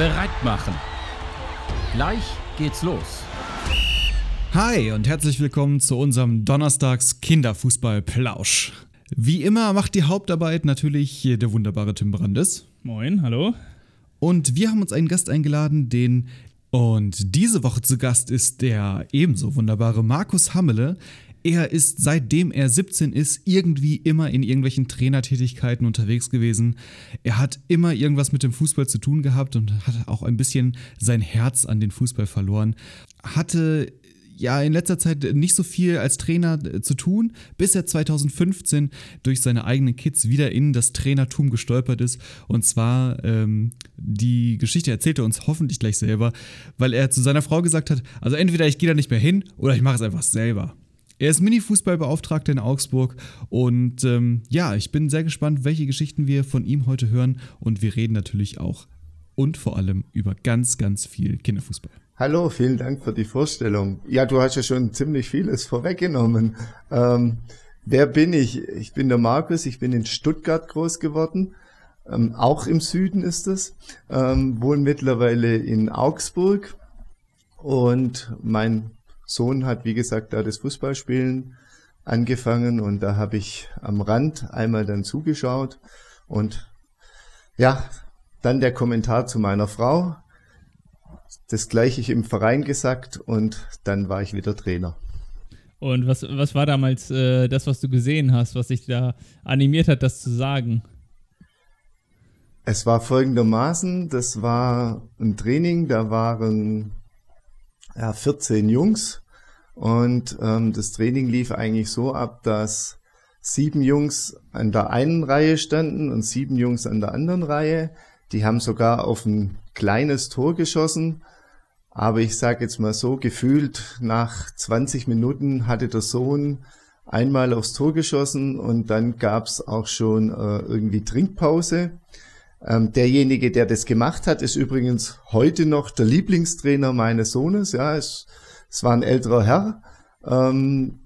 bereit machen. Gleich geht's los. Hi und herzlich willkommen zu unserem Donnerstags Kinderfußball-Plausch. Wie immer macht die Hauptarbeit natürlich der wunderbare Tim Brandes. Moin, hallo. Und wir haben uns einen Gast eingeladen, den und diese Woche zu Gast ist der ebenso wunderbare Markus Hammele. Er ist seitdem er 17 ist irgendwie immer in irgendwelchen Trainertätigkeiten unterwegs gewesen. Er hat immer irgendwas mit dem Fußball zu tun gehabt und hat auch ein bisschen sein Herz an den Fußball verloren. Hatte ja in letzter Zeit nicht so viel als Trainer äh, zu tun, bis er 2015 durch seine eigenen Kids wieder in das Trainertum gestolpert ist. Und zwar ähm, die Geschichte erzählt er uns hoffentlich gleich selber, weil er zu seiner Frau gesagt hat, also entweder ich gehe da nicht mehr hin oder ich mache es einfach selber. Er ist Mini-Fußballbeauftragter in Augsburg und ähm, ja, ich bin sehr gespannt, welche Geschichten wir von ihm heute hören und wir reden natürlich auch und vor allem über ganz, ganz viel Kinderfußball. Hallo, vielen Dank für die Vorstellung. Ja, du hast ja schon ziemlich vieles vorweggenommen. Ähm, wer bin ich? Ich bin der Markus, ich bin in Stuttgart groß geworden. Ähm, auch im Süden ist es. Ähm, wohne mittlerweile in Augsburg. Und mein Sohn hat, wie gesagt, da das Fußballspielen angefangen und da habe ich am Rand einmal dann zugeschaut und ja, dann der Kommentar zu meiner Frau, das gleiche im Verein gesagt und dann war ich wieder Trainer. Und was, was war damals äh, das, was du gesehen hast, was dich da animiert hat, das zu sagen? Es war folgendermaßen, das war ein Training, da waren ja, 14 Jungs und ähm, das Training lief eigentlich so ab, dass sieben Jungs an der einen Reihe standen und sieben Jungs an der anderen Reihe. Die haben sogar auf ein kleines Tor geschossen aber ich sage jetzt mal so, gefühlt nach 20 Minuten hatte der Sohn einmal aufs Tor geschossen und dann gab's auch schon äh, irgendwie Trinkpause. Ähm, derjenige, der das gemacht hat, ist übrigens heute noch der Lieblingstrainer meines Sohnes. Ja, es, es war ein älterer Herr. Ähm,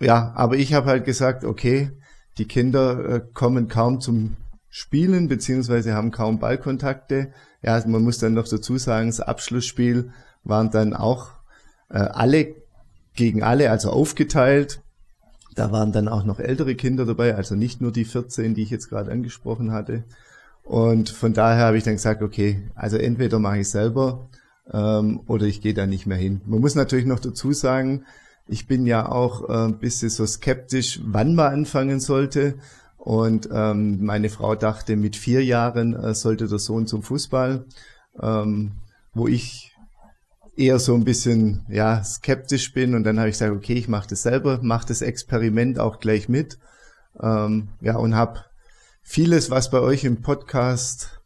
ja, aber ich habe halt gesagt, okay, die Kinder äh, kommen kaum zum Spielen beziehungsweise haben kaum Ballkontakte. Ja, also man muss dann noch dazu sagen, das Abschlussspiel waren dann auch äh, alle gegen alle, also aufgeteilt. Da waren dann auch noch ältere Kinder dabei, also nicht nur die 14, die ich jetzt gerade angesprochen hatte. Und von daher habe ich dann gesagt, okay, also entweder mache ich selber ähm, oder ich gehe da nicht mehr hin. Man muss natürlich noch dazu sagen, ich bin ja auch äh, ein bisschen so skeptisch, wann man anfangen sollte. Und ähm, meine Frau dachte, mit vier Jahren äh, sollte der Sohn zum Fußball, ähm, wo ich eher so ein bisschen ja skeptisch bin. Und dann habe ich gesagt, okay, ich mache das selber, mache das Experiment auch gleich mit. Ähm, ja, und habe vieles, was bei euch im Podcast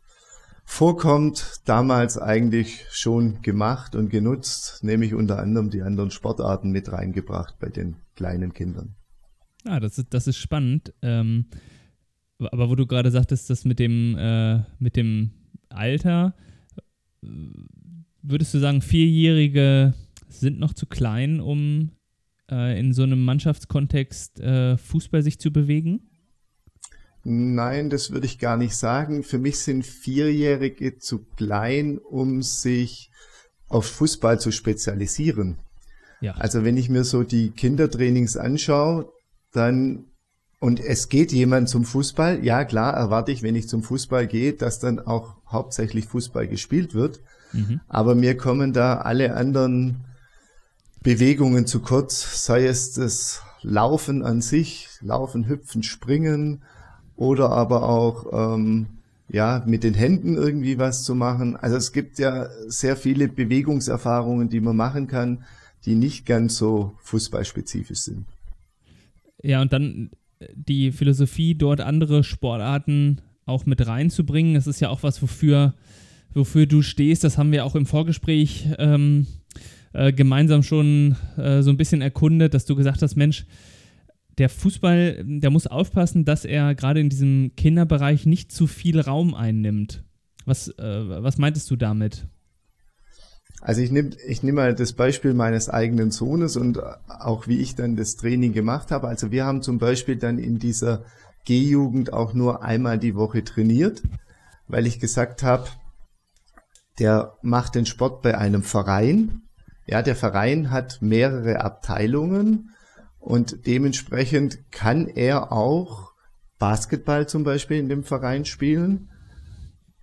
vorkommt, damals eigentlich schon gemacht und genutzt, nämlich unter anderem die anderen Sportarten mit reingebracht bei den kleinen Kindern. Ah, das ist, das ist spannend. Ähm, aber wo du gerade sagtest, das mit dem, äh, mit dem Alter, würdest du sagen, Vierjährige sind noch zu klein, um äh, in so einem Mannschaftskontext äh, Fußball sich zu bewegen? Nein, das würde ich gar nicht sagen. Für mich sind Vierjährige zu klein, um sich auf Fußball zu spezialisieren. Ja. Also wenn ich mir so die Kindertrainings anschaue, dann und es geht jemand zum Fußball, ja klar, erwarte ich, wenn ich zum Fußball gehe, dass dann auch hauptsächlich Fußball gespielt wird. Mhm. Aber mir kommen da alle anderen Bewegungen zu kurz, sei es das Laufen an sich, Laufen, Hüpfen, Springen oder aber auch ähm, ja mit den Händen irgendwie was zu machen. Also es gibt ja sehr viele Bewegungserfahrungen, die man machen kann, die nicht ganz so fußballspezifisch sind. Ja, und dann äh, die Philosophie, dort andere Sportarten auch mit reinzubringen. Das ist ja auch was, wofür, wofür du stehst. Das haben wir auch im Vorgespräch ähm, äh, gemeinsam schon äh, so ein bisschen erkundet, dass du gesagt hast, Mensch, der Fußball, der muss aufpassen, dass er gerade in diesem Kinderbereich nicht zu viel Raum einnimmt. Was, äh, was meintest du damit? Also ich nehme ich nehm mal das Beispiel meines eigenen Sohnes und auch wie ich dann das Training gemacht habe. Also wir haben zum Beispiel dann in dieser G-Jugend auch nur einmal die Woche trainiert, weil ich gesagt habe, der macht den Sport bei einem Verein. Ja, der Verein hat mehrere Abteilungen und dementsprechend kann er auch Basketball zum Beispiel in dem Verein spielen.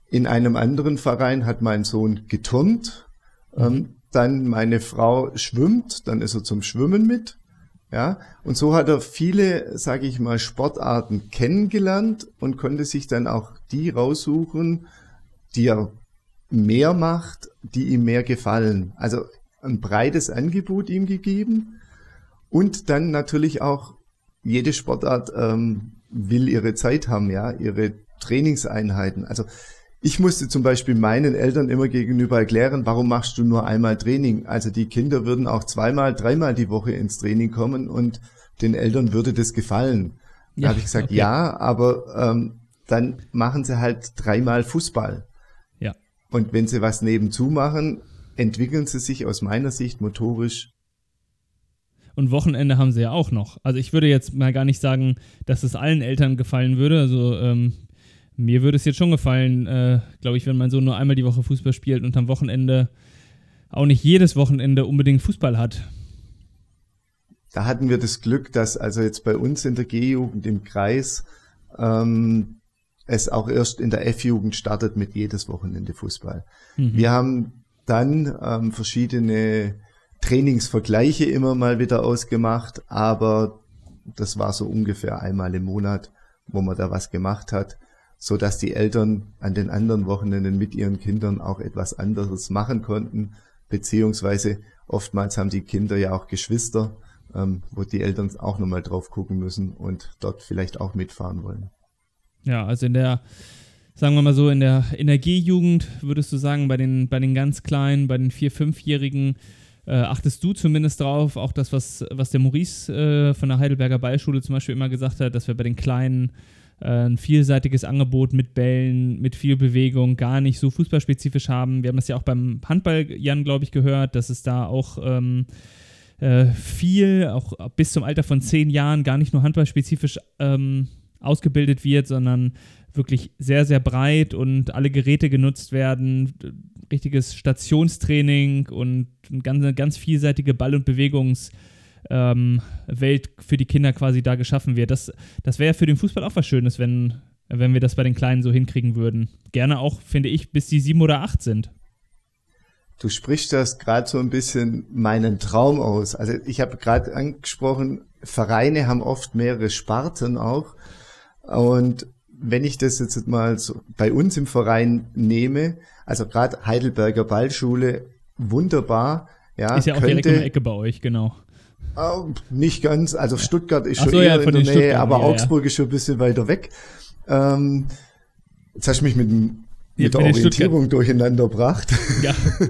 In einem anderen Verein hat mein Sohn geturnt. Ähm, dann meine Frau schwimmt, dann ist er zum Schwimmen mit. Ja, und so hat er viele, sage ich mal, Sportarten kennengelernt und konnte sich dann auch die raussuchen, die er mehr macht, die ihm mehr gefallen. Also ein breites Angebot ihm gegeben und dann natürlich auch jede Sportart ähm, will ihre Zeit haben, ja, ihre Trainingseinheiten. Also ich musste zum Beispiel meinen Eltern immer gegenüber erklären, warum machst du nur einmal Training? Also die Kinder würden auch zweimal, dreimal die Woche ins Training kommen und den Eltern würde das gefallen. Da ja, habe ich gesagt, okay. ja, aber ähm, dann machen sie halt dreimal Fußball. Ja. Und wenn sie was nebenzu machen, entwickeln sie sich aus meiner Sicht motorisch. Und Wochenende haben sie ja auch noch. Also ich würde jetzt mal gar nicht sagen, dass es allen Eltern gefallen würde. Also ähm, mir würde es jetzt schon gefallen, äh, glaube ich, wenn mein Sohn nur einmal die Woche Fußball spielt und am Wochenende auch nicht jedes Wochenende unbedingt Fußball hat. Da hatten wir das Glück, dass also jetzt bei uns in der G-Jugend im Kreis ähm, es auch erst in der F-Jugend startet mit jedes Wochenende Fußball. Mhm. Wir haben dann ähm, verschiedene Trainingsvergleiche immer mal wieder ausgemacht, aber das war so ungefähr einmal im Monat, wo man da was gemacht hat so dass die Eltern an den anderen Wochenenden mit ihren Kindern auch etwas anderes machen konnten, beziehungsweise oftmals haben die Kinder ja auch Geschwister, ähm, wo die Eltern auch nochmal drauf gucken müssen und dort vielleicht auch mitfahren wollen. Ja, also in der, sagen wir mal so, in der Energiejugend würdest du sagen, bei den, bei den ganz Kleinen, bei den Vier-, Fünfjährigen, äh, achtest du zumindest drauf, auch das, was, was der Maurice äh, von der Heidelberger Ballschule zum Beispiel immer gesagt hat, dass wir bei den Kleinen äh, ein vielseitiges Angebot mit Bällen, mit viel Bewegung, gar nicht so fußballspezifisch haben. Wir haben das ja auch beim Handball, Jan, glaube ich, gehört, dass es da auch ähm, äh, viel, auch bis zum Alter von zehn Jahren, gar nicht nur handballspezifisch ähm, ausgebildet wird, sondern wirklich sehr, sehr breit und alle Geräte genutzt werden, richtiges Stationstraining und eine ganz, ganz vielseitige Ball- und Bewegungs- ähm, für die Kinder quasi da geschaffen wird. Das, das wäre für den Fußball auch was Schönes, wenn, wenn wir das bei den Kleinen so hinkriegen würden. Gerne auch, finde ich, bis die sieben oder acht sind. Du sprichst das gerade so ein bisschen meinen Traum aus. Also ich habe gerade angesprochen, Vereine haben oft mehrere Sparten auch. Und wenn ich das jetzt mal so bei uns im Verein nehme, also gerade Heidelberger Ballschule, wunderbar. Ja, ist ja auch könnte, direkt um die Ecke bei euch, genau. Oh, nicht ganz. Also Stuttgart ist schon so, eher ja, in der Nähe, aber ja, Augsburg ist schon ein bisschen weiter weg. Ähm, jetzt hast du mich mit, mit der Orientierung durcheinander gebracht. Ja.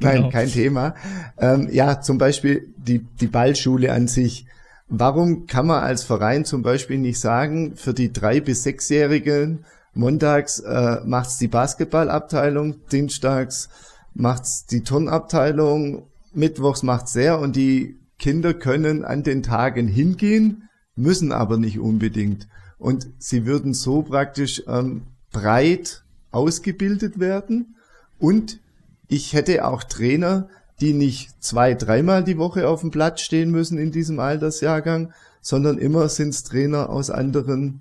Nein, genau. kein Thema. Ähm, ja, zum Beispiel die, die Ballschule an sich. Warum kann man als Verein zum Beispiel nicht sagen, für die drei- bis sechsjährigen montags äh, macht's die Basketballabteilung, dienstags macht's die Turnabteilung, mittwochs macht's der und die Kinder können an den Tagen hingehen, müssen aber nicht unbedingt. Und sie würden so praktisch ähm, breit ausgebildet werden. Und ich hätte auch Trainer, die nicht zwei, dreimal die Woche auf dem Platz stehen müssen in diesem Altersjahrgang, sondern immer sind es Trainer aus anderen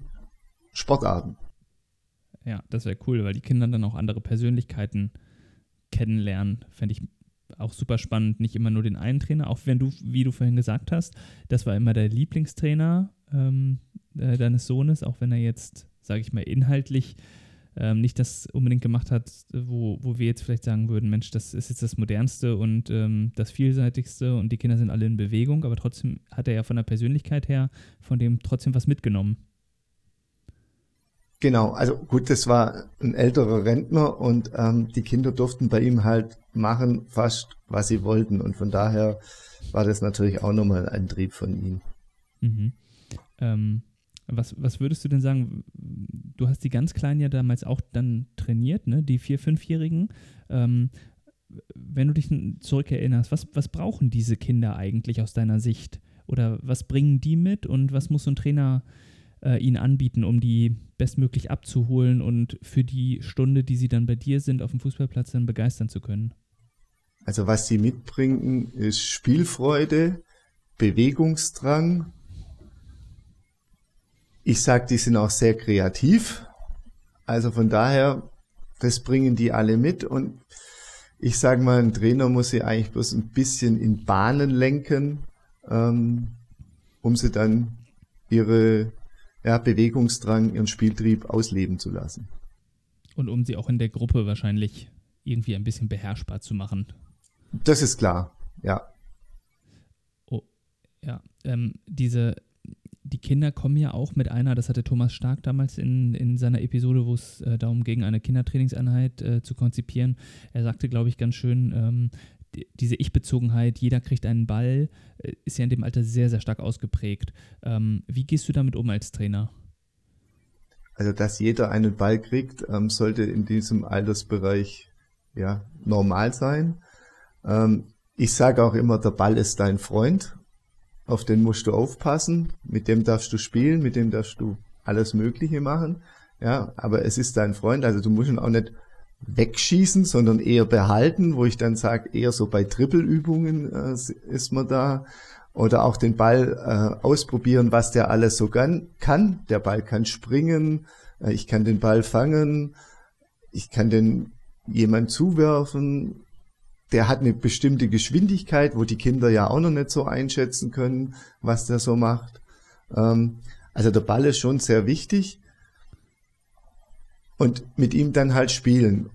Sportarten. Ja, das wäre cool, weil die Kinder dann auch andere Persönlichkeiten kennenlernen. Fände ich auch super spannend, nicht immer nur den einen Trainer, auch wenn du, wie du vorhin gesagt hast, das war immer der Lieblingstrainer ähm, äh, deines Sohnes, auch wenn er jetzt, sage ich mal, inhaltlich ähm, nicht das unbedingt gemacht hat, wo, wo wir jetzt vielleicht sagen würden, Mensch, das ist jetzt das modernste und ähm, das vielseitigste und die Kinder sind alle in Bewegung, aber trotzdem hat er ja von der Persönlichkeit her von dem trotzdem was mitgenommen. Genau, also gut, das war ein älterer Rentner und ähm, die Kinder durften bei ihm halt machen fast, was sie wollten. Und von daher war das natürlich auch nochmal ein Antrieb von ihm. Mhm. Ähm, was, was würdest du denn sagen? Du hast die ganz Kleinen ja damals auch dann trainiert, ne? die vier-, fünfjährigen. Ähm, wenn du dich zurückerinnerst, was, was brauchen diese Kinder eigentlich aus deiner Sicht? Oder was bringen die mit und was muss so ein Trainer äh, ihnen anbieten, um die bestmöglich abzuholen und für die Stunde, die sie dann bei dir sind, auf dem Fußballplatz dann begeistern zu können? Also was sie mitbringen, ist Spielfreude, Bewegungsdrang. Ich sage, die sind auch sehr kreativ. Also von daher, das bringen die alle mit und ich sage mal, ein Trainer muss sie eigentlich bloß ein bisschen in Bahnen lenken, ähm, um sie dann ihre ja, Bewegungsdrang, ihren Spieltrieb ausleben zu lassen. Und um sie auch in der Gruppe wahrscheinlich irgendwie ein bisschen beherrschbar zu machen. Das ist klar, ja. Oh, ja. Ähm, diese, die Kinder kommen ja auch mit einer, das hatte Thomas Stark damals in, in seiner Episode, wo es äh, darum ging, eine Kindertrainingseinheit äh, zu konzipieren. Er sagte, glaube ich, ganz schön, ähm, die, diese Ich-Bezogenheit, jeder kriegt einen Ball, äh, ist ja in dem Alter sehr, sehr stark ausgeprägt. Ähm, wie gehst du damit um als Trainer? Also, dass jeder einen Ball kriegt, ähm, sollte in diesem Altersbereich ja normal sein. Ähm, ich sage auch immer, der Ball ist dein Freund auf den musst du aufpassen, mit dem darfst du spielen, mit dem darfst du alles Mögliche machen. Ja, aber es ist dein Freund, also du musst ihn auch nicht wegschießen, sondern eher behalten, wo ich dann sage, eher so bei Trippelübungen äh, ist man da. Oder auch den Ball äh, ausprobieren, was der alles so kann. Der Ball kann springen, äh, ich kann den Ball fangen, ich kann den jemand zuwerfen, der hat eine bestimmte Geschwindigkeit, wo die Kinder ja auch noch nicht so einschätzen können, was der so macht. Ähm, also der Ball ist schon sehr wichtig. Und mit ihm dann halt spielen.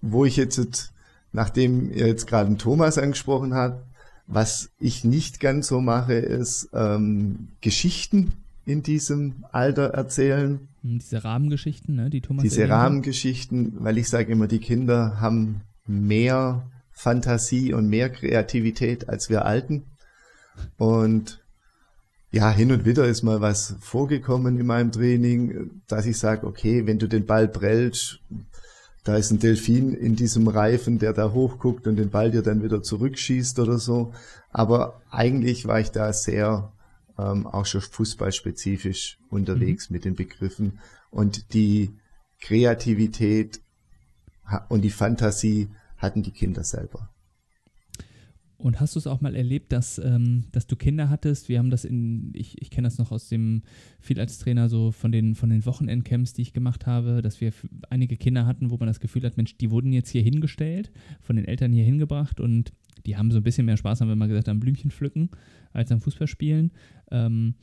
Wo ich jetzt, nachdem ihr jetzt gerade Thomas angesprochen hat, was ich nicht ganz so mache, ist ähm, Geschichten in diesem Alter erzählen. Hm, diese Rahmengeschichten, ne, die Thomas Diese Rahmengeschichten, weil ich sage immer, die Kinder haben mehr Fantasie und mehr Kreativität als wir Alten. Und ja, hin und wieder ist mal was vorgekommen in meinem Training, dass ich sage, okay, wenn du den Ball prellst, da ist ein Delfin in diesem Reifen, der da hochguckt und den Ball dir dann wieder zurückschießt oder so. Aber eigentlich war ich da sehr ähm, auch schon fußballspezifisch unterwegs mhm. mit den Begriffen. Und die Kreativität und die Fantasie hatten die Kinder selber. Und hast du es auch mal erlebt, dass, ähm, dass du Kinder hattest? Wir haben das in, ich, ich kenne das noch aus dem, viel als Trainer so von den, von den Wochenendcamps, die ich gemacht habe, dass wir einige Kinder hatten, wo man das Gefühl hat, Mensch, die wurden jetzt hier hingestellt, von den Eltern hier hingebracht und die haben so ein bisschen mehr Spaß, haben wir mal gesagt, am Blümchen pflücken, als am Fußballspielen. Ähm,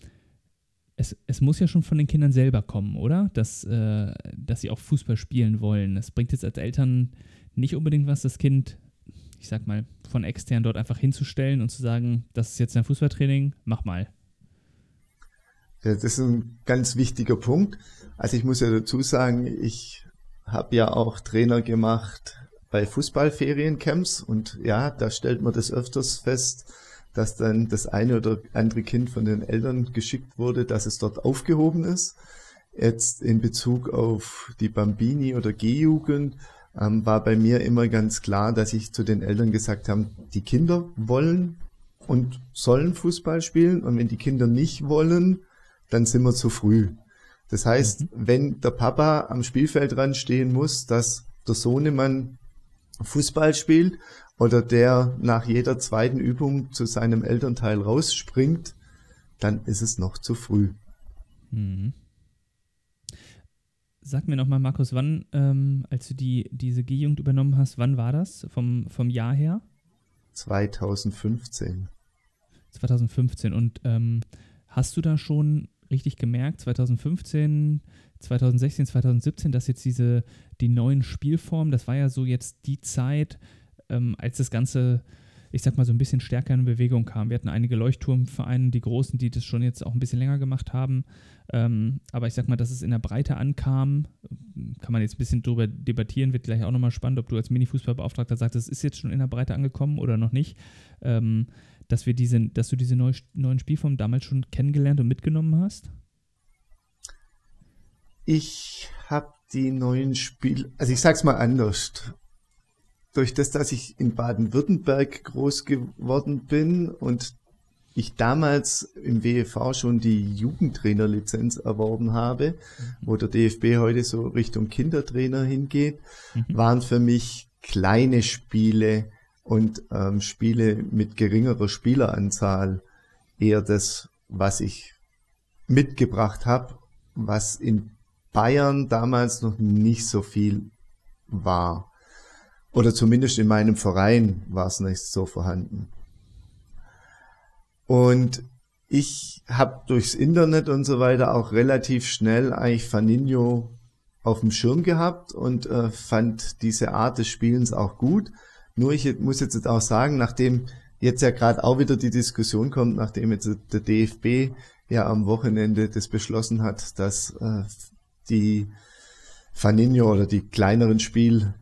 es, es muss ja schon von den Kindern selber kommen, oder? Dass, äh, dass sie auch Fußball spielen wollen. Es bringt jetzt als Eltern nicht unbedingt was, das Kind, ich sag mal, von extern dort einfach hinzustellen und zu sagen, das ist jetzt ein Fußballtraining, mach mal. Ja, das ist ein ganz wichtiger Punkt. Also ich muss ja dazu sagen, ich habe ja auch Trainer gemacht bei Fußballferiencamps und ja, da stellt man das öfters fest, dass dann das eine oder andere Kind von den Eltern geschickt wurde, dass es dort aufgehoben ist. Jetzt in Bezug auf die Bambini oder G-Jugend ähm, war bei mir immer ganz klar, dass ich zu den Eltern gesagt habe, die Kinder wollen und sollen Fußball spielen und wenn die Kinder nicht wollen, dann sind wir zu früh. Das heißt, mhm. wenn der Papa am Spielfeldrand stehen muss, dass der Sohnemann Fußball spielt oder der nach jeder zweiten Übung zu seinem Elternteil rausspringt, dann ist es noch zu früh. Mhm. Sag mir nochmal, Markus, wann, ähm, als du die, diese G-Jugend übernommen hast, wann war das vom, vom Jahr her? 2015. 2015. Und ähm, hast du da schon richtig gemerkt, 2015, 2016, 2017, dass jetzt diese, die neuen Spielformen, das war ja so jetzt die Zeit, ähm, als das Ganze ich sag mal, so ein bisschen stärker in Bewegung kam. Wir hatten einige Leuchtturmvereine, die großen, die das schon jetzt auch ein bisschen länger gemacht haben. Ähm, aber ich sag mal, dass es in der Breite ankam, kann man jetzt ein bisschen drüber debattieren, wird gleich auch nochmal spannend, ob du als Mini-Fußballbeauftragter sagst, es ist jetzt schon in der Breite angekommen oder noch nicht. Ähm, dass, wir diese, dass du diese neu, neuen Spielformen damals schon kennengelernt und mitgenommen hast? Ich habe die neuen Spiel, also ich sag's mal anders durch das, dass ich in Baden-Württemberg groß geworden bin und ich damals im WEV schon die Jugendtrainerlizenz erworben habe, wo der DFB heute so Richtung Kindertrainer hingeht, mhm. waren für mich kleine Spiele und ähm, Spiele mit geringerer Spieleranzahl eher das, was ich mitgebracht habe, was in Bayern damals noch nicht so viel war. Oder zumindest in meinem Verein war es nicht so vorhanden. Und ich habe durchs Internet und so weiter auch relativ schnell eigentlich Faninho auf dem Schirm gehabt und äh, fand diese Art des Spielens auch gut. Nur ich muss jetzt auch sagen, nachdem jetzt ja gerade auch wieder die Diskussion kommt, nachdem jetzt der DFB ja am Wochenende das beschlossen hat, dass äh, die Faninho oder die kleineren Spiele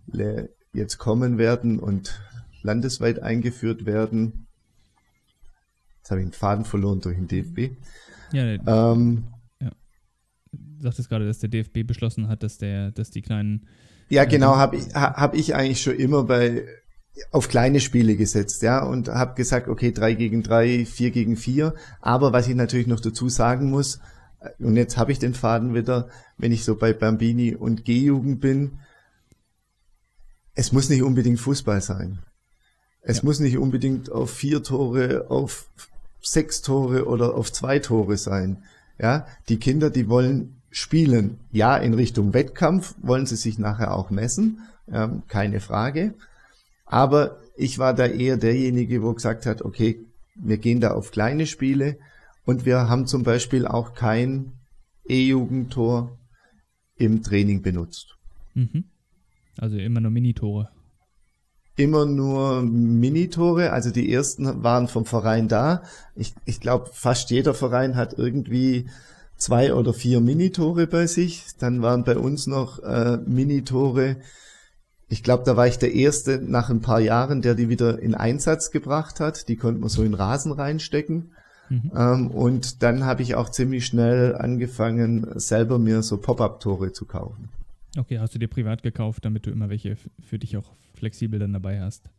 jetzt kommen werden und landesweit eingeführt werden, Jetzt habe ich den Faden verloren durch den DFB. Ja, ähm, ja. Du sagtest gerade, dass der DFB beschlossen hat, dass der, dass die kleinen. Ja, genau, habe ich, hab ich eigentlich schon immer bei auf kleine Spiele gesetzt, ja, und habe gesagt, okay, drei gegen drei, vier gegen vier. Aber was ich natürlich noch dazu sagen muss, und jetzt habe ich den Faden wieder, wenn ich so bei Bambini und G-Jugend bin, es muss nicht unbedingt Fußball sein. Es ja. muss nicht unbedingt auf vier Tore, auf sechs Tore oder auf zwei Tore sein. Ja, die Kinder, die wollen spielen. Ja, in Richtung Wettkampf wollen sie sich nachher auch messen, ähm, keine Frage. Aber ich war da eher derjenige, wo gesagt hat, okay, wir gehen da auf kleine Spiele und wir haben zum Beispiel auch kein E-Jugendtor im Training benutzt. Mhm. Also immer nur Minitore immer nur Minitore. Also die ersten waren vom Verein da. Ich, ich glaube, fast jeder Verein hat irgendwie zwei oder vier Minitore bei sich. Dann waren bei uns noch äh, Minitore. Ich glaube, da war ich der Erste nach ein paar Jahren, der die wieder in Einsatz gebracht hat. Die konnte man so in Rasen reinstecken. Mhm. Ähm, und dann habe ich auch ziemlich schnell angefangen, selber mir so Pop-up-Tore zu kaufen. Okay, hast du dir privat gekauft, damit du immer welche für dich auch flexibel dann dabei hast?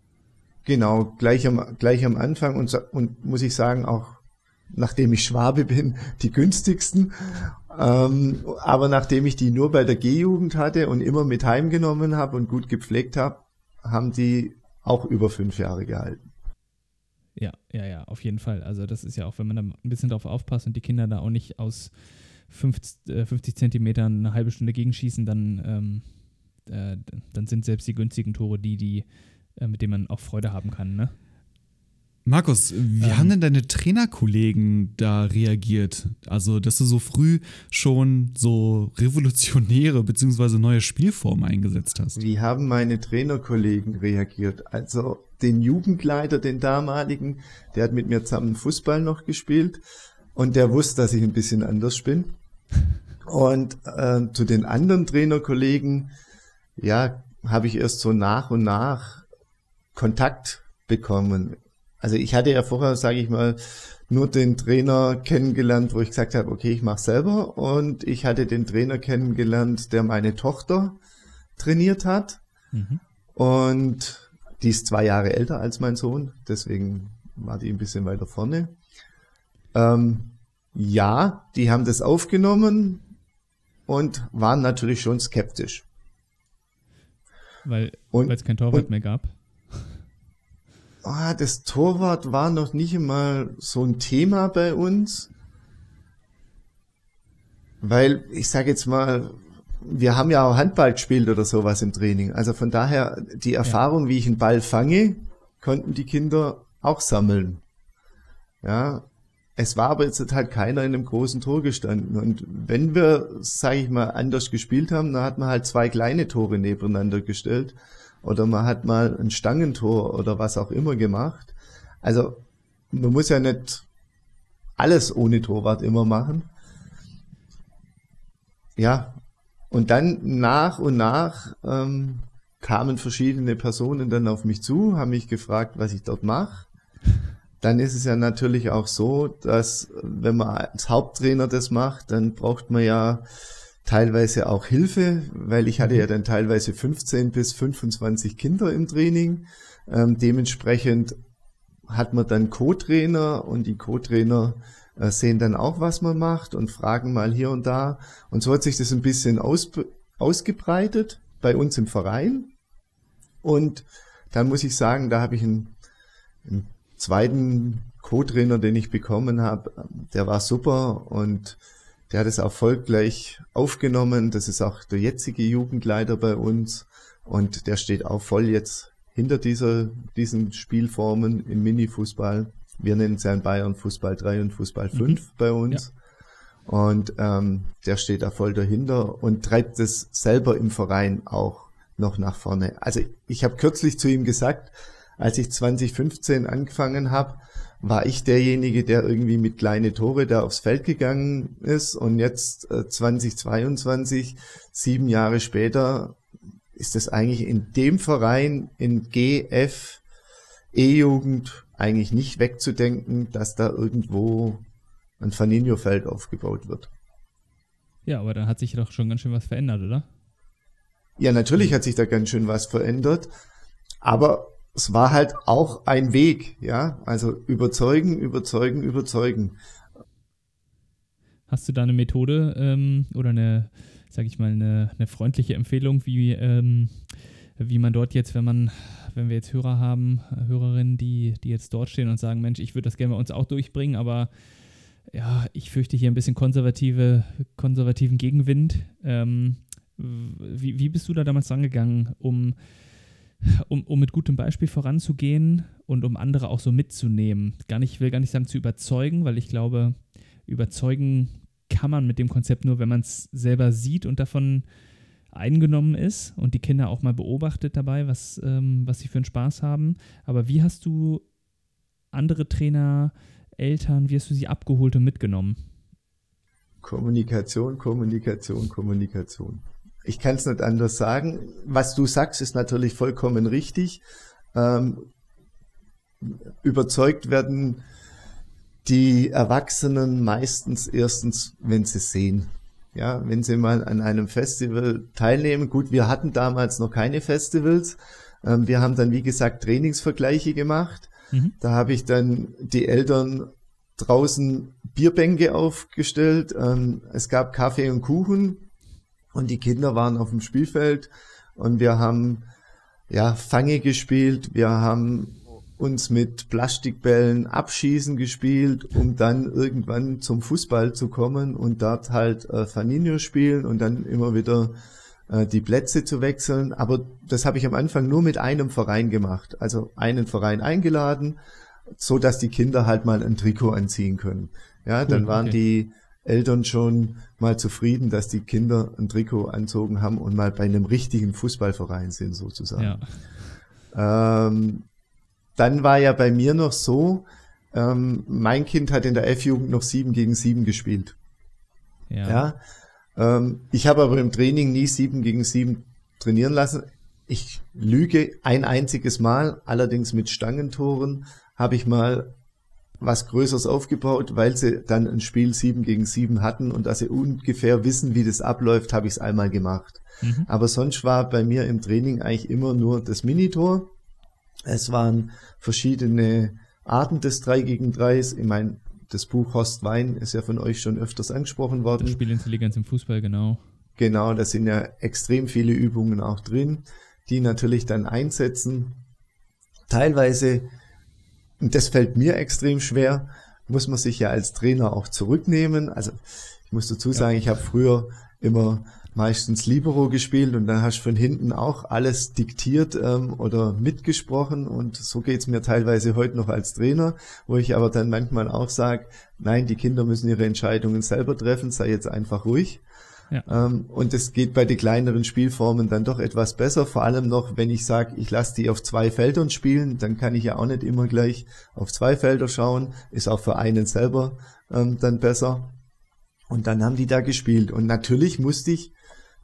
Genau, gleich am, gleich am Anfang und, und muss ich sagen, auch nachdem ich Schwabe bin, die günstigsten. Ähm, aber nachdem ich die nur bei der G-Jugend hatte und immer mit heimgenommen habe und gut gepflegt habe, haben die auch über fünf Jahre gehalten. Ja, ja, ja, auf jeden Fall. Also das ist ja auch, wenn man da ein bisschen drauf aufpasst und die Kinder da auch nicht aus 50, äh, 50 Zentimetern eine halbe Stunde gegenschießen, dann, ähm, äh, dann sind selbst die günstigen Tore die, die äh, mit denen man auch Freude haben kann. Ne? Markus, wie ähm, haben denn deine Trainerkollegen da reagiert? Also, dass du so früh schon so revolutionäre bzw. neue Spielformen eingesetzt hast. Wie haben meine Trainerkollegen reagiert? Also, den Jugendleiter, den damaligen, der hat mit mir zusammen Fußball noch gespielt und der wusste, dass ich ein bisschen anders bin. Und äh, zu den anderen Trainerkollegen, ja, habe ich erst so nach und nach Kontakt bekommen. Also ich hatte ja vorher, sage ich mal, nur den Trainer kennengelernt, wo ich gesagt habe, okay, ich mache selber. Und ich hatte den Trainer kennengelernt, der meine Tochter trainiert hat. Mhm. Und die ist zwei Jahre älter als mein Sohn, deswegen war die ein bisschen weiter vorne. Ähm, ja, die haben das aufgenommen und waren natürlich schon skeptisch. Weil es kein Torwart und, mehr gab? Ah, das Torwart war noch nicht einmal so ein Thema bei uns. Weil, ich sage jetzt mal, wir haben ja auch Handball gespielt oder sowas im Training. Also von daher, die Erfahrung, ja. wie ich einen Ball fange, konnten die Kinder auch sammeln. Ja, es war aber jetzt halt keiner in einem großen Tor gestanden. Und wenn wir, sage ich mal, anders gespielt haben, dann hat man halt zwei kleine Tore nebeneinander gestellt. Oder man hat mal ein Stangentor oder was auch immer gemacht. Also man muss ja nicht alles ohne Torwart immer machen. Ja, und dann nach und nach ähm, kamen verschiedene Personen dann auf mich zu, haben mich gefragt, was ich dort mache dann ist es ja natürlich auch so, dass wenn man als Haupttrainer das macht, dann braucht man ja teilweise auch Hilfe, weil ich hatte ja dann teilweise 15 bis 25 Kinder im Training. Ähm, dementsprechend hat man dann Co-Trainer und die Co-Trainer äh, sehen dann auch, was man macht und fragen mal hier und da. Und so hat sich das ein bisschen aus, ausgebreitet bei uns im Verein. Und dann muss ich sagen, da habe ich einen, einen zweiten Co-Trainer, den ich bekommen habe, der war super und der hat es erfolgreich aufgenommen. Das ist auch der jetzige Jugendleiter bei uns und der steht auch voll jetzt hinter dieser, diesen Spielformen im Mini-Fußball. Wir nennen es ja in Bayern Fußball 3 und Fußball 5 mhm. bei uns. Ja. Und ähm, der steht da voll dahinter und treibt es selber im Verein auch noch nach vorne. Also ich habe kürzlich zu ihm gesagt, als ich 2015 angefangen habe, war ich derjenige, der irgendwie mit kleine Tore da aufs Feld gegangen ist und jetzt äh, 2022, sieben Jahre später, ist es eigentlich in dem Verein in GF E-Jugend eigentlich nicht wegzudenken, dass da irgendwo ein Faninho-Feld aufgebaut wird. Ja, aber da hat sich doch schon ganz schön was verändert, oder? Ja, natürlich hat sich da ganz schön was verändert, aber es war halt auch ein Weg, ja, also überzeugen, überzeugen, überzeugen. Hast du da eine Methode ähm, oder eine, sag ich mal, eine, eine freundliche Empfehlung, wie, ähm, wie man dort jetzt, wenn man, wenn wir jetzt Hörer haben, Hörerinnen, die, die jetzt dort stehen und sagen, Mensch, ich würde das gerne bei uns auch durchbringen, aber ja, ich fürchte hier ein bisschen konservative, konservativen Gegenwind. Ähm, wie, wie bist du da damals rangegangen, um, um, um mit gutem Beispiel voranzugehen und um andere auch so mitzunehmen? Gar nicht, ich will gar nicht sagen zu überzeugen, weil ich glaube, überzeugen kann man mit dem Konzept nur, wenn man es selber sieht und davon eingenommen ist und die Kinder auch mal beobachtet dabei, was, ähm, was sie für einen Spaß haben. Aber wie hast du andere Trainer, Eltern, wie hast du sie abgeholt und mitgenommen? Kommunikation, Kommunikation, Kommunikation. Ich kann es nicht anders sagen. Was du sagst, ist natürlich vollkommen richtig. Ähm, überzeugt werden die Erwachsenen meistens erstens, wenn sie sehen. Ja, wenn sie mal an einem Festival teilnehmen. Gut, wir hatten damals noch keine Festivals. Ähm, wir haben dann, wie gesagt, Trainingsvergleiche gemacht. Mhm. Da habe ich dann die Eltern draußen Bierbänke aufgestellt. Ähm, es gab Kaffee und Kuchen und die Kinder waren auf dem Spielfeld und wir haben ja Fange gespielt, wir haben uns mit Plastikbällen abschießen gespielt, um dann irgendwann zum Fußball zu kommen und dort halt äh, Faninho spielen und dann immer wieder äh, die Plätze zu wechseln. Aber das habe ich am Anfang nur mit einem Verein gemacht. Also einen Verein eingeladen, so dass die Kinder halt mal ein Trikot anziehen können. Ja, dann cool, waren die Eltern schon mal zufrieden, dass die Kinder ein Trikot anzogen haben und mal bei einem richtigen Fußballverein sind sozusagen. Ja. Ähm, dann war ja bei mir noch so, ähm, mein Kind hat in der F-Jugend noch sieben gegen sieben gespielt. Ja. ja ähm, ich habe aber im Training nie sieben gegen sieben trainieren lassen. Ich lüge ein einziges Mal, allerdings mit Stangentoren, habe ich mal was Größeres aufgebaut, weil sie dann ein Spiel 7 gegen 7 hatten und dass sie ungefähr wissen, wie das abläuft, habe ich es einmal gemacht. Mhm. Aber sonst war bei mir im Training eigentlich immer nur das Minitor. Es waren verschiedene Arten des 3 gegen 3. Ich meine, das Buch Horst Wein ist ja von euch schon öfters angesprochen worden. Das Spielintelligenz im Fußball, genau. Genau, da sind ja extrem viele Übungen auch drin, die natürlich dann einsetzen. Teilweise und das fällt mir extrem schwer, muss man sich ja als Trainer auch zurücknehmen. Also ich muss dazu sagen, ja. ich habe früher immer meistens Libero gespielt und dann hast du von hinten auch alles diktiert ähm, oder mitgesprochen und so geht's mir teilweise heute noch als Trainer, wo ich aber dann manchmal auch sage, nein, die Kinder müssen ihre Entscheidungen selber treffen, sei jetzt einfach ruhig. Ja. Ähm, und es geht bei den kleineren Spielformen dann doch etwas besser, vor allem noch, wenn ich sage, ich lasse die auf zwei Feldern spielen, dann kann ich ja auch nicht immer gleich auf zwei Felder schauen, ist auch für einen selber ähm, dann besser. Und dann haben die da gespielt. Und natürlich musste ich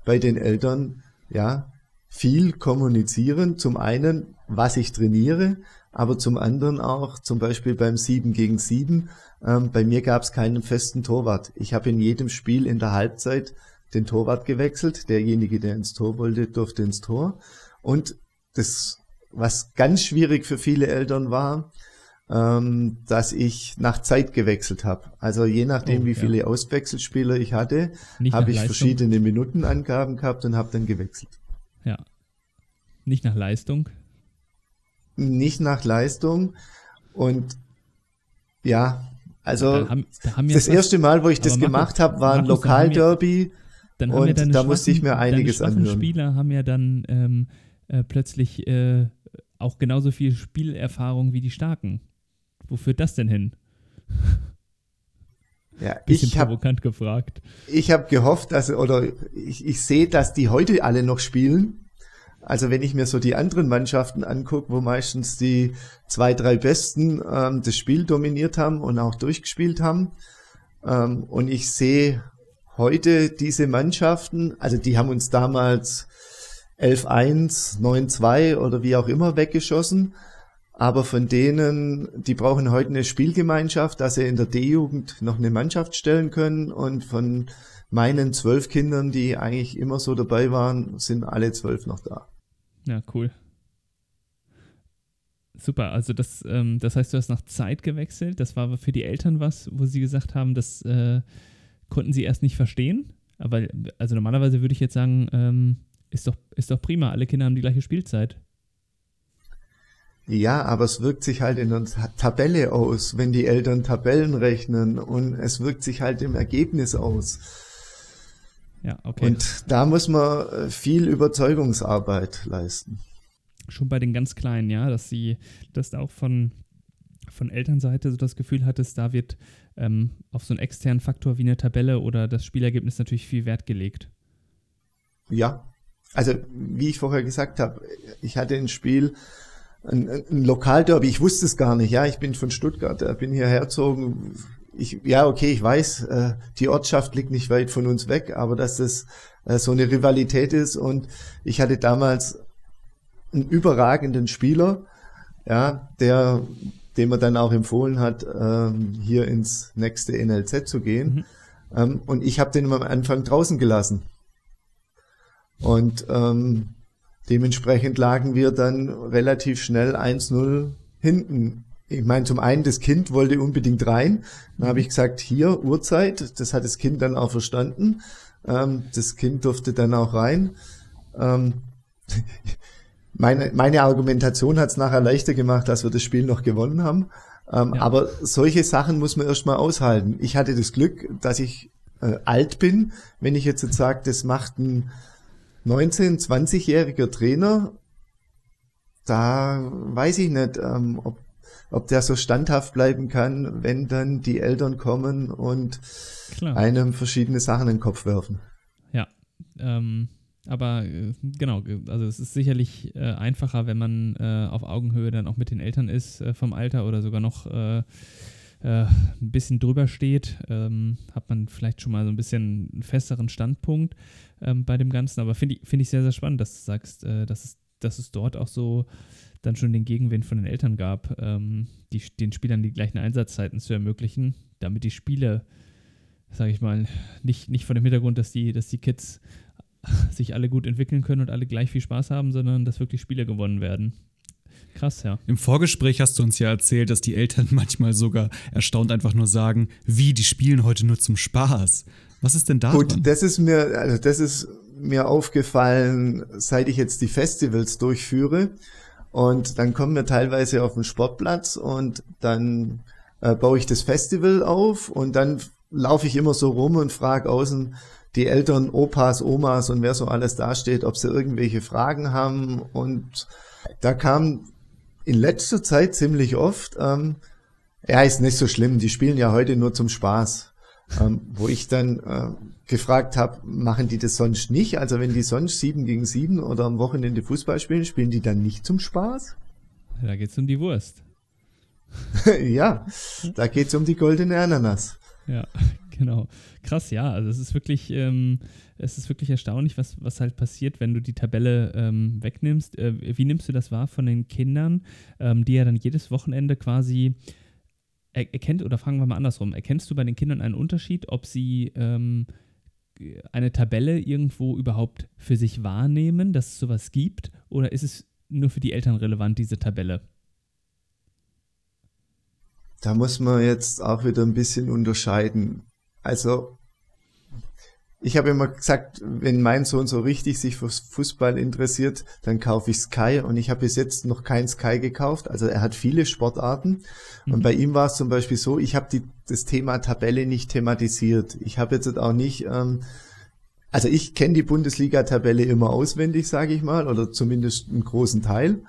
bei den Eltern ja viel kommunizieren. Zum einen, was ich trainiere, aber zum anderen auch zum Beispiel beim 7 gegen 7. Ähm, bei mir gab es keinen festen Torwart. Ich habe in jedem Spiel in der Halbzeit den Torwart gewechselt. Derjenige, der ins Tor wollte, durfte ins Tor. Und das, was ganz schwierig für viele Eltern war, ähm, dass ich nach Zeit gewechselt habe. Also je nachdem, Oh, wie ja. viele Auswechselspieler ich hatte, habe ich Leistung. verschiedene Minutenangaben gehabt und habe dann gewechselt. Ja. Nicht nach Leistung. Nicht nach Leistung und ja, also Da haben, da haben das erste Mal, wo ich das gemacht habe, war ein Lokalderby. Dann haben ja und deine da musste ich mir einiges anhören. Spieler haben ja dann ähm, äh, plötzlich äh, auch genauso viel Spielerfahrung wie die Starken. Wo führt das denn hin? Ja, Bisschen ich habe provokant gefragt. ich hab gehofft, dass oder ich, ich sehe, dass die heute alle noch spielen. Also wenn ich mir so die anderen Mannschaften angucke, wo meistens die zwei, drei Besten ähm, das Spiel dominiert haben und auch durchgespielt haben. Ähm, und ich sehe heute diese Mannschaften, also die haben uns damals 11-1, 9-2 oder wie auch immer weggeschossen. Aber von denen, die brauchen heute eine Spielgemeinschaft, dass sie in der D-Jugend noch eine Mannschaft stellen können. Und von meinen zwölf Kindern, die eigentlich immer so dabei waren, sind alle zwölf noch da. Ja, cool. Super, also das, ähm, das heißt, du hast nach Zeit gewechselt. Das war für die Eltern was, wo sie gesagt haben, das äh, konnten sie erst nicht verstehen. Aber also normalerweise würde ich jetzt sagen, ähm, ist, doch, ist doch prima, alle Kinder haben die gleiche Spielzeit. Ja, aber es wirkt sich halt in der Ta- Tabelle aus, wenn die Eltern Tabellen rechnen und es wirkt sich halt im Ergebnis aus. Ja, okay. Und da muss man äh, viel Überzeugungsarbeit leisten. schon bei den ganz Kleinen, ja, dass sie, dass da auch von, von Elternseite so das Gefühl hattest, da wird ähm, auf so einen externen Faktor wie eine Tabelle oder das Spielergebnis natürlich viel Wert gelegt. Ja, also wie ich vorher gesagt habe, ich hatte ein Spiel, ein, ein Lokalderby, ich wusste es gar nicht, ja, ich bin von Stuttgart, äh, bin hierher gezogen. Ich, ja, okay, ich weiß, äh, die Ortschaft liegt nicht weit von uns weg, aber dass das äh, so eine Rivalität ist und ich hatte damals einen überragenden Spieler, ja, der, dem er dann auch empfohlen hat, ähm, hier ins nächste NLZ zu gehen. Ähm, und ich habe den am Anfang draußen gelassen. Und ähm, dementsprechend lagen wir dann relativ schnell 1-0 hinten. Ich meine, zum einen, das Kind wollte unbedingt rein. Dann habe ich gesagt, hier, Uhrzeit. Das hat das Kind dann auch verstanden. Ähm, das Kind durfte dann auch rein. Ähm, meine, meine Argumentation hat es nachher leichter gemacht, dass wir das Spiel noch gewonnen haben. Ähm, Ja. Aber solche Sachen muss man erstmal aushalten. Ich hatte das Glück, dass ich äh, alt bin. Wenn ich jetzt, jetzt sage, das macht ein 19-, 20-jähriger Trainer, da weiß ich nicht, ähm, ob, ob der so standhaft bleiben kann, wenn dann die Eltern kommen und Klar. einem verschiedene Sachen in den Kopf werfen. Ja, ähm, aber äh, genau, ge- also es ist sicherlich äh, einfacher, wenn man äh, auf Augenhöhe dann auch mit den Eltern ist äh, vom Alter oder sogar noch äh, äh, ein bisschen drüber steht, ähm, hat man vielleicht schon mal so ein bisschen einen festeren Standpunkt ähm, bei dem Ganzen. Aber finde ich, finde ich sehr, sehr spannend, dass du sagst, äh, dass, es, dass es dort auch so dann schon den Gegenwind von den Eltern gab, ähm, die, den Spielern die gleichen Einsatzzeiten zu ermöglichen, damit die Spiele, sage ich mal, nicht, nicht von dem Hintergrund, dass die, dass die Kids sich alle gut entwickeln können und alle gleich viel Spaß haben, sondern dass wirklich Spiele gewonnen werden. Krass, ja. Im Vorgespräch hast du uns ja erzählt, dass die Eltern manchmal sogar erstaunt einfach nur sagen, wie, die spielen heute nur zum Spaß. Was ist denn da? Gut, das ist mir, also das ist mir aufgefallen, seit ich jetzt die Festivals durchführe. Und dann kommen wir teilweise auf den Sportplatz und dann äh, baue ich das Festival auf und dann laufe ich immer so rum und frage außen die Eltern, Opas, Omas und wer so alles dasteht, ob sie irgendwelche Fragen haben. Und da kam in letzter Zeit ziemlich oft, ähm, ja, ist nicht so schlimm, die spielen ja heute nur zum Spaß. Ähm, wo ich dann äh, gefragt habe, machen die das sonst nicht? Also wenn die sonst sieben gegen sieben oder am Wochenende Fußball spielen, spielen die dann nicht zum Spaß? Da geht es um die Wurst. ja, da geht's um die goldene Ananas. Ja, genau. Krass, ja. Also es ist wirklich, ähm, es ist wirklich erstaunlich, was, was halt passiert, wenn du die Tabelle ähm, wegnimmst. Äh, wie nimmst du das wahr von den Kindern, ähm, die ja dann jedes Wochenende quasi er erkennt, oder fragen wir mal andersrum, erkennst du bei den Kindern einen Unterschied, ob sie ähm, eine Tabelle irgendwo überhaupt für sich wahrnehmen, dass es sowas gibt, oder ist es nur für die Eltern relevant, diese Tabelle? da muss man jetzt auch wieder ein bisschen unterscheiden. Also ich habe immer gesagt, wenn mein Sohn so richtig sich für Fußball interessiert, dann kaufe ich Sky und ich habe bis jetzt noch kein Sky gekauft. Also er hat viele Sportarten mhm. und bei ihm war es zum Beispiel so, ich habe die, das Thema Tabelle nicht thematisiert. Ich habe jetzt auch nicht, ähm, also ich kenne die Bundesliga-Tabelle immer auswendig, sage ich mal, oder zumindest einen großen Teil.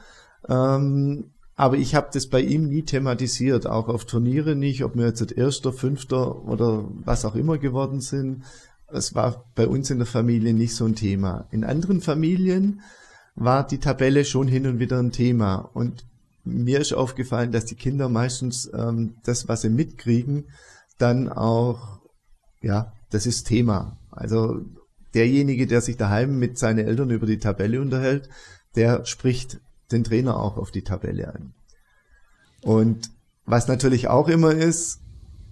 Ähm, aber ich habe das bei ihm nie thematisiert, auch auf Turniere nicht, ob wir jetzt Erster, Fünfter oder was auch immer geworden sind. Das war bei uns in der Familie nicht so ein Thema. In anderen Familien war die Tabelle schon hin und wieder ein Thema. Und mir ist aufgefallen, dass die Kinder meistens ähm, das, was sie mitkriegen, dann auch, ja, das ist Thema. Also derjenige, der sich daheim mit seinen Eltern über die Tabelle unterhält, der spricht den Trainer auch auf die Tabelle an. Und was natürlich auch immer ist,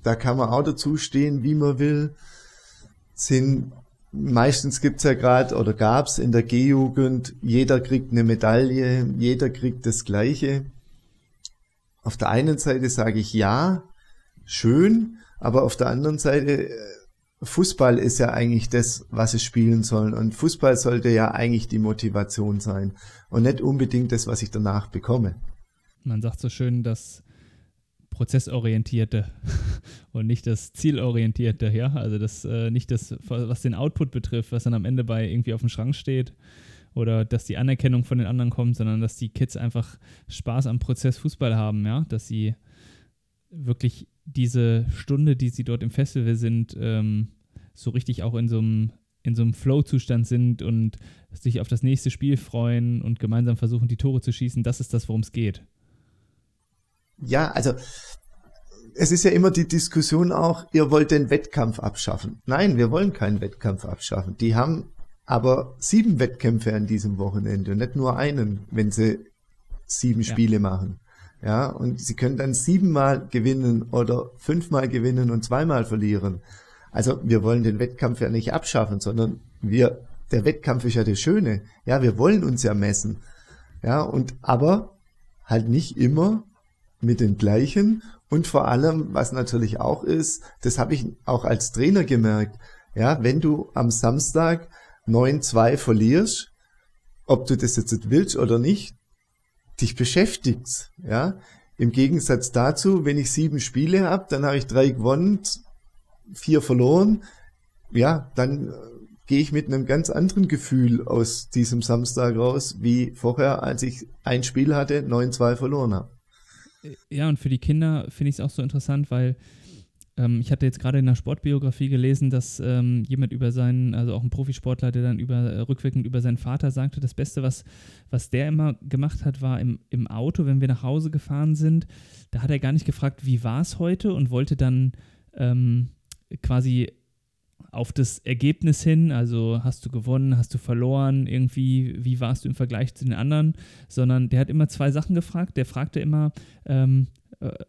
da kann man auch dazu stehen, wie man will sind meistens gibt's ja gerade oder gab's in der G-Jugend, jeder kriegt eine Medaille, jeder kriegt das Gleiche. Auf der einen Seite sage ich ja, schön, aber auf der anderen Seite, äh, Fußball ist ja eigentlich das, was es spielen sollen. Und Fußball sollte ja eigentlich die Motivation sein und nicht unbedingt das, was ich danach bekomme. Man sagt so schön, dass prozessorientierte und nicht das zielorientierte, ja, also das äh, nicht das, was den Output betrifft, was dann am Ende bei irgendwie auf dem Schrank steht oder dass die Anerkennung von den anderen kommt, sondern dass die Kids einfach Spaß am Prozess Fußball haben, ja, dass sie wirklich diese Stunde, die sie dort im Festival sind, ähm, so richtig auch in so einem in so einem Flow-Zustand sind und sich auf das nächste Spiel freuen und gemeinsam versuchen, die Tore zu schießen, das ist das, worum es geht. Ja, also es ist ja immer die Diskussion auch, ihr wollt den Wettkampf abschaffen. Nein, wir wollen keinen Wettkampf abschaffen. Die haben aber sieben Wettkämpfe an diesem Wochenende und nicht nur einen, wenn sie sieben ja. Spiele machen. Ja, und sie können dann siebenmal gewinnen oder fünfmal gewinnen und zweimal verlieren. Also wir wollen den Wettkampf ja nicht abschaffen, sondern wir, der Wettkampf ist ja das Schöne. Ja, wir wollen uns ja messen. Ja, und aber halt nicht immer mit den gleichen und vor allem, was natürlich auch ist, das habe ich auch als Trainer gemerkt, ja, wenn du am Samstag 9-2 verlierst, ob du das jetzt willst oder nicht, dich beschäftigst, ja. Im Gegensatz dazu, wenn ich sieben Spiele habe, dann habe ich drei gewonnen, vier verloren, ja, dann äh, gehe ich mit einem ganz anderen Gefühl aus diesem Samstag raus, wie vorher, als ich ein Spiel hatte, 9-2 verloren habe. Ja, und für die Kinder finde ich es auch so interessant, weil ähm, ich hatte jetzt gerade in der Sportbiografie gelesen, dass ähm, jemand über seinen, also auch ein Profisportler, der dann über, äh, rückwirkend über seinen Vater sagte, das Beste, was, was der immer gemacht hat, war im, im Auto, wenn wir nach Hause gefahren sind, da hat er gar nicht gefragt, wie war es heute und wollte dann ähm, quasi auf das Ergebnis hin, also hast du gewonnen, hast du verloren, irgendwie, wie warst du im Vergleich zu den anderen, sondern der hat immer zwei Sachen gefragt. Der fragte immer, ähm, äh,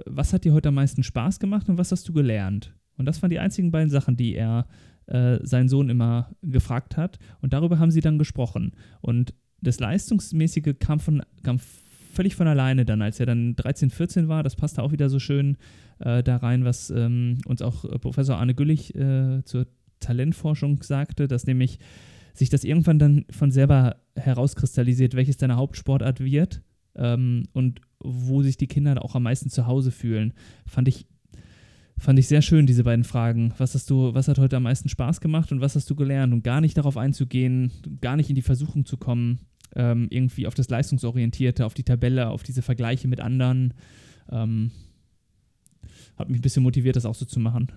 was hat dir heute am meisten Spaß gemacht und was hast du gelernt? Und das waren die einzigen beiden Sachen, die er äh, seinen Sohn immer gefragt hat. Und darüber haben sie dann gesprochen. Und das Leistungsmäßige kam, von, kam völlig von alleine dann, als er dann 13, 14 war. Das passte auch wieder so schön äh, da rein, was ähm, uns auch äh, Professor Arne Güllich äh, zur Talentforschung sagte, dass nämlich sich das irgendwann dann von selber herauskristallisiert, welches deine Hauptsportart wird ähm, und wo sich die Kinder auch am meisten zu Hause fühlen. Fand ich, fand ich sehr schön, diese beiden Fragen. Was hast du, was hat heute am meisten Spaß gemacht und was hast du gelernt? Und gar nicht darauf einzugehen, gar nicht in die Versuchung zu kommen, ähm, irgendwie auf das Leistungsorientierte, auf die Tabelle, auf diese Vergleiche mit anderen. Ähm, hat mich ein bisschen motiviert, das auch so zu machen.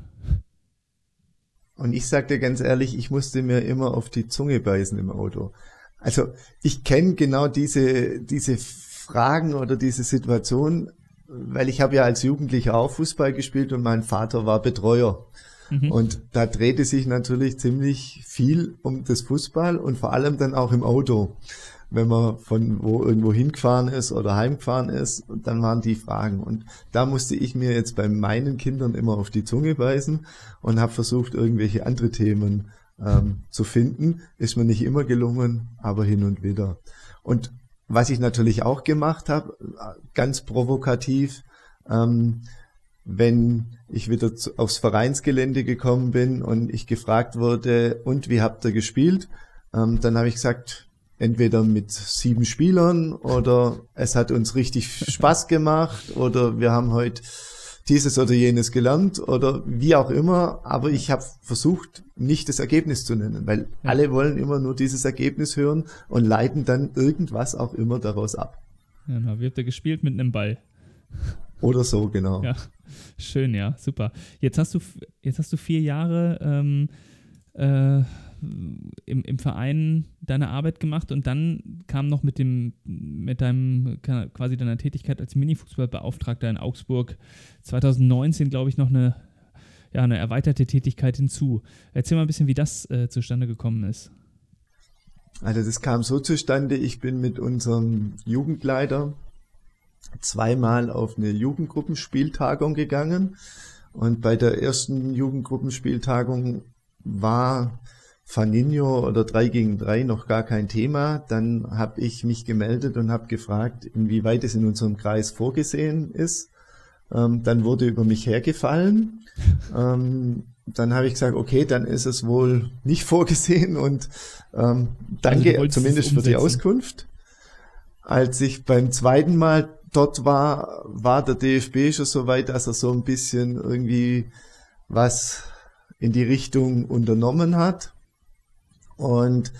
Und ich sag dir ganz ehrlich, ich musste mir immer auf die Zunge beißen im Auto. Also ich kenne genau diese, diese Fragen oder diese Situation, weil ich habe ja als Jugendlicher auch Fußball gespielt und mein Vater war Betreuer. Mhm. Und da drehte sich natürlich ziemlich viel um das Fußball und vor allem dann auch im Auto wenn man von wo irgendwo hingefahren ist oder heimgefahren ist, und dann waren die Fragen. Und da musste ich mir jetzt bei meinen Kindern immer auf die Zunge beißen und habe versucht, irgendwelche andere Themen ähm, zu finden. Ist mir nicht immer gelungen, aber hin und wieder. Und was ich natürlich auch gemacht habe, ganz provokativ, ähm, wenn ich wieder zu, aufs Vereinsgelände gekommen bin und ich gefragt wurde, und wie habt ihr gespielt? Ähm, dann habe ich gesagt, entweder mit sieben Spielern oder es hat uns richtig Spaß gemacht oder wir haben heute dieses oder jenes gelernt oder wie auch immer, aber ich habe versucht, nicht das Ergebnis zu nennen, weil ja. alle wollen immer nur dieses Ergebnis hören und leiten dann irgendwas auch immer daraus ab. Wie habt ihr gespielt mit einem Ball? Oder so, genau. Ja, schön, ja, super. Jetzt hast du, jetzt hast du vier Jahre ähm, äh, im, im Verein deine Arbeit gemacht und dann kam noch mit dem, mit deinem, quasi deiner Tätigkeit als Minifußballbeauftragter in Augsburg 2019, glaube ich, noch eine, ja, eine erweiterte Tätigkeit hinzu. Erzähl mal ein bisschen, wie das äh, zustande gekommen ist. Also das kam so zustande, ich bin mit unserem Jugendleiter zweimal auf eine Jugendgruppenspieltagung gegangen und bei der ersten Jugendgruppenspieltagung war Faninho oder 3 gegen 3 noch gar kein Thema. Dann habe ich mich gemeldet und habe gefragt, inwieweit es in unserem Kreis vorgesehen ist. Ähm, dann wurde über mich hergefallen. Ähm, dann habe ich gesagt, okay, dann ist es wohl nicht vorgesehen und ähm, danke also zumindest für die Auskunft. Als ich beim zweiten Mal dort war, war der DFB schon so weit, dass er so ein bisschen irgendwie was in die Richtung unternommen hat. Und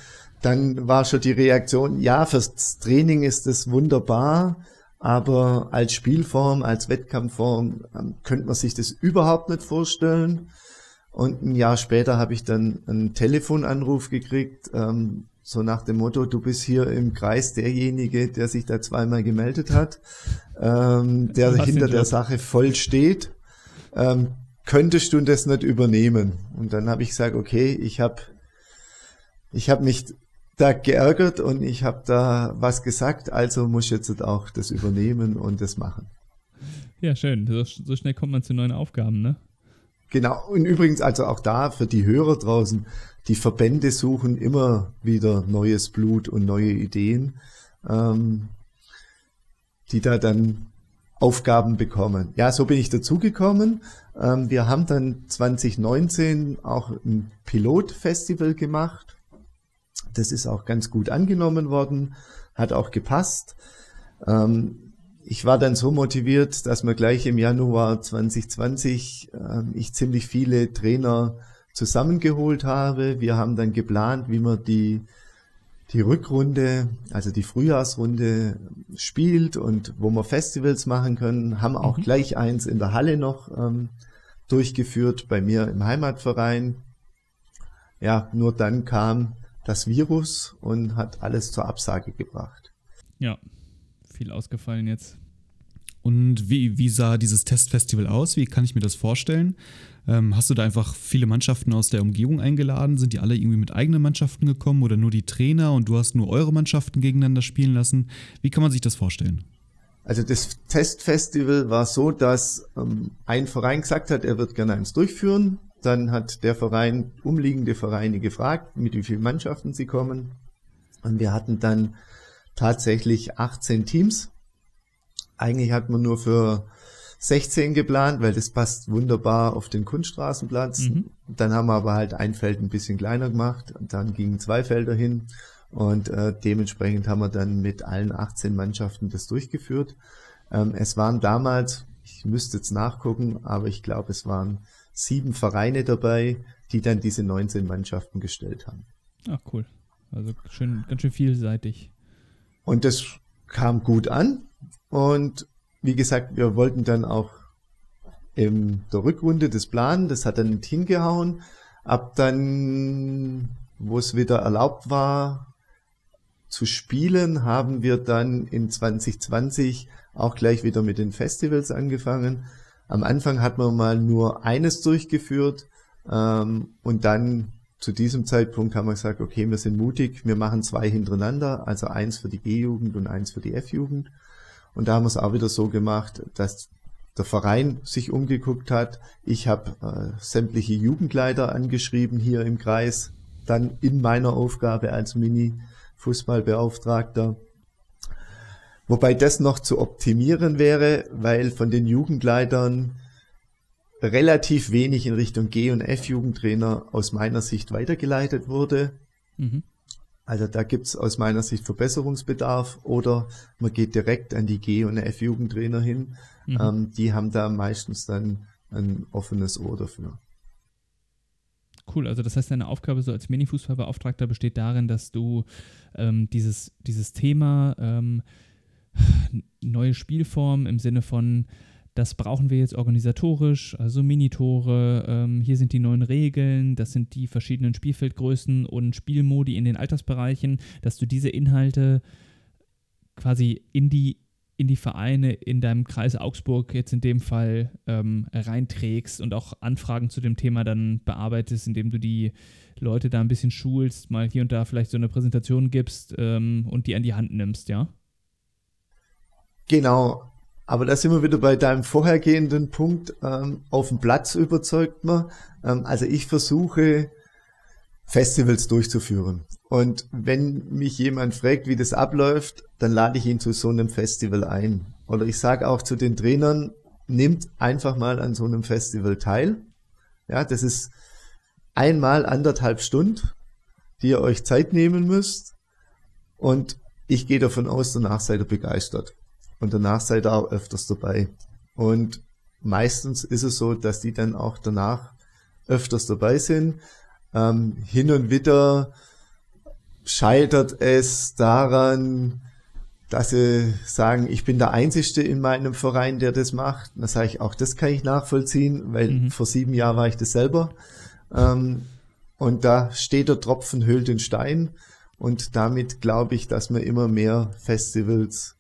dann war schon die Reaktion, ja, fürs Training ist es wunderbar, aber als Spielform, als Wettkampfform ähm, könnte man sich das überhaupt nicht vorstellen. Und ein Jahr später habe ich dann einen Telefonanruf gekriegt, ähm, so nach dem Motto, du bist hier im Kreis derjenige, der sich da zweimal gemeldet hat, ähm, der hinter der Sache voll steht. Ähm, könntest du das nicht übernehmen? Und dann habe ich gesagt, okay, ich habe ich hab mich da geärgert und ich habe da was gesagt, also muss ich jetzt auch das übernehmen und das machen. Ja, schön. So, so schnell kommt man zu neuen Aufgaben, ne? Genau. Und übrigens also auch da für die Hörer draußen, die Verbände suchen immer wieder neues Blut und neue Ideen, ähm, die da dann Aufgaben bekommen. Ja, so bin ich dazugekommen. Ähm, wir haben dann 2019 auch ein Pilotfestival gemacht. Das ist auch ganz gut angenommen worden, hat auch gepasst. Ähm, ich war dann so motiviert, dass mir gleich im Januar 2020 äh, ich ziemlich viele Trainer zusammengeholt habe. Wir haben dann geplant, wie wir die die Rückrunde, also die Frühjahrsrunde spielt und wo wir Festivals machen können, haben auch mhm. gleich eins in der Halle noch ähm, durchgeführt bei mir im Heimatverein. Ja, nur dann kam das Virus und hat alles zur Absage gebracht. Ja, viel ausgefallen jetzt. Und wie, wie sah dieses Testfestival aus? Wie kann ich mir das vorstellen? Ähm, hast du da einfach viele Mannschaften aus der Umgebung eingeladen? Sind die alle irgendwie mit eigenen Mannschaften gekommen oder nur die Trainer und du hast nur eure Mannschaften gegeneinander spielen lassen? Wie kann man sich das vorstellen? Also das Testfestival war so, dass ähm, ein Verein gesagt hat, er wird gerne eins durchführen. Dann hat der Verein umliegende Vereine gefragt, mit wie vielen Mannschaften sie kommen. Und wir hatten dann tatsächlich 18 Teams. Eigentlich hat man nur für 16 geplant, weil das passt wunderbar auf den Kunststraßenplatz. Mhm. Dann haben wir aber halt ein Feld ein bisschen kleiner gemacht. Dann gingen zwei Felder hin und äh, dementsprechend haben wir dann mit allen 18 Mannschaften das durchgeführt. Ähm, es waren damals, ich müsste jetzt nachgucken, aber ich glaube, es waren sieben Vereine dabei, die dann diese 19 Mannschaften gestellt haben. Ach cool. Also schön, ganz schön vielseitig. Und das kam gut an und wie gesagt, wir wollten dann auch in der Rückrunde das planen, das hat dann nicht hingehauen. Ab dann, wo es wieder erlaubt war zu spielen, haben wir dann in 2020 auch gleich wieder mit den Festivals angefangen. Am Anfang hat man mal nur eines durchgeführt ähm, und dann zu diesem Zeitpunkt haben wir gesagt, okay, wir sind mutig, wir machen zwei hintereinander, also eins für die G-Jugend und eins für die F-Jugend. Und da haben wir es auch wieder so gemacht, dass der Verein sich umgeguckt hat. Ich habe äh, sämtliche Jugendleiter angeschrieben hier im Kreis, dann in meiner Aufgabe als Mini-Fußballbeauftragter. Wobei das noch zu optimieren wäre, weil von den Jugendleitern relativ wenig in Richtung G- und F-Jugendtrainer aus meiner Sicht weitergeleitet wurde. Mhm. Also da gibt's aus meiner Sicht Verbesserungsbedarf oder man geht direkt an die G- und F-Jugendtrainer hin. Mhm. Ähm, die haben da meistens dann ein offenes Ohr dafür. Cool, also das heißt, deine Aufgabe so als Mini-Fußballbeauftragter besteht darin, dass du ähm, dieses, dieses Thema ähm, neue Spielform im Sinne von das brauchen wir jetzt organisatorisch, also Minitore, ähm, hier sind die neuen Regeln, das sind die verschiedenen Spielfeldgrößen und Spielmodi in den Altersbereichen, dass du diese Inhalte quasi in die, in die Vereine in deinem Kreis Augsburg jetzt in dem Fall ähm, reinträgst und auch Anfragen zu dem Thema dann bearbeitest, indem du die Leute da ein bisschen schulst, mal hier und da vielleicht so eine Präsentation gibst ähm, und die an die Hand nimmst, ja? Genau, aber da sind wir wieder bei deinem vorhergehenden Punkt. Ähm, auf dem Platz überzeugt man. Ähm, also ich versuche Festivals durchzuführen. Und wenn mich jemand fragt, wie das abläuft, dann lade ich ihn zu so einem Festival ein. Oder ich sage auch zu den Trainern, nimmt einfach mal an so einem Festival teil. Ja, das ist einmal anderthalb Stunden, die ihr euch Zeit nehmen müsst. Und ich gehe davon aus, danach seid ihr begeistert. Und danach seid ihr auch öfters dabei. Und meistens ist es so, dass die dann auch danach öfters dabei sind. Ähm, hin und wieder scheitert es daran, dass sie sagen, ich bin der Einzige in meinem Verein, der das macht. Da sage ich, auch das kann ich nachvollziehen, weil mhm. vor sieben Jahren war ich das selber. Ähm, und da steht der Tropfen hüllt den Stein. Und damit glaube ich, dass wir immer mehr Festivals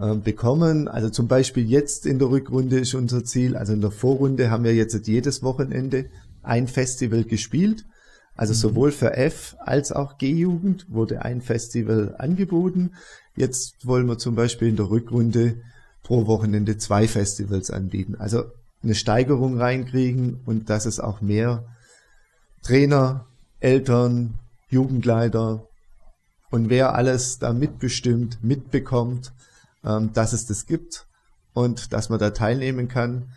äh, bekommen. Also zum Beispiel jetzt in der Rückrunde ist unser Ziel, also in der Vorrunde haben wir jetzt jedes Wochenende ein Festival gespielt. Also mhm. sowohl für F als auch G-Jugend wurde ein Festival angeboten. Jetzt wollen wir zum Beispiel in der Rückrunde pro Wochenende zwei Festivals anbieten. Also eine Steigerung reinkriegen und dass es auch mehr Trainer, Eltern, Jugendleiter und wer alles da mitbestimmt, mitbekommt, ähm, dass es das gibt und dass man da teilnehmen kann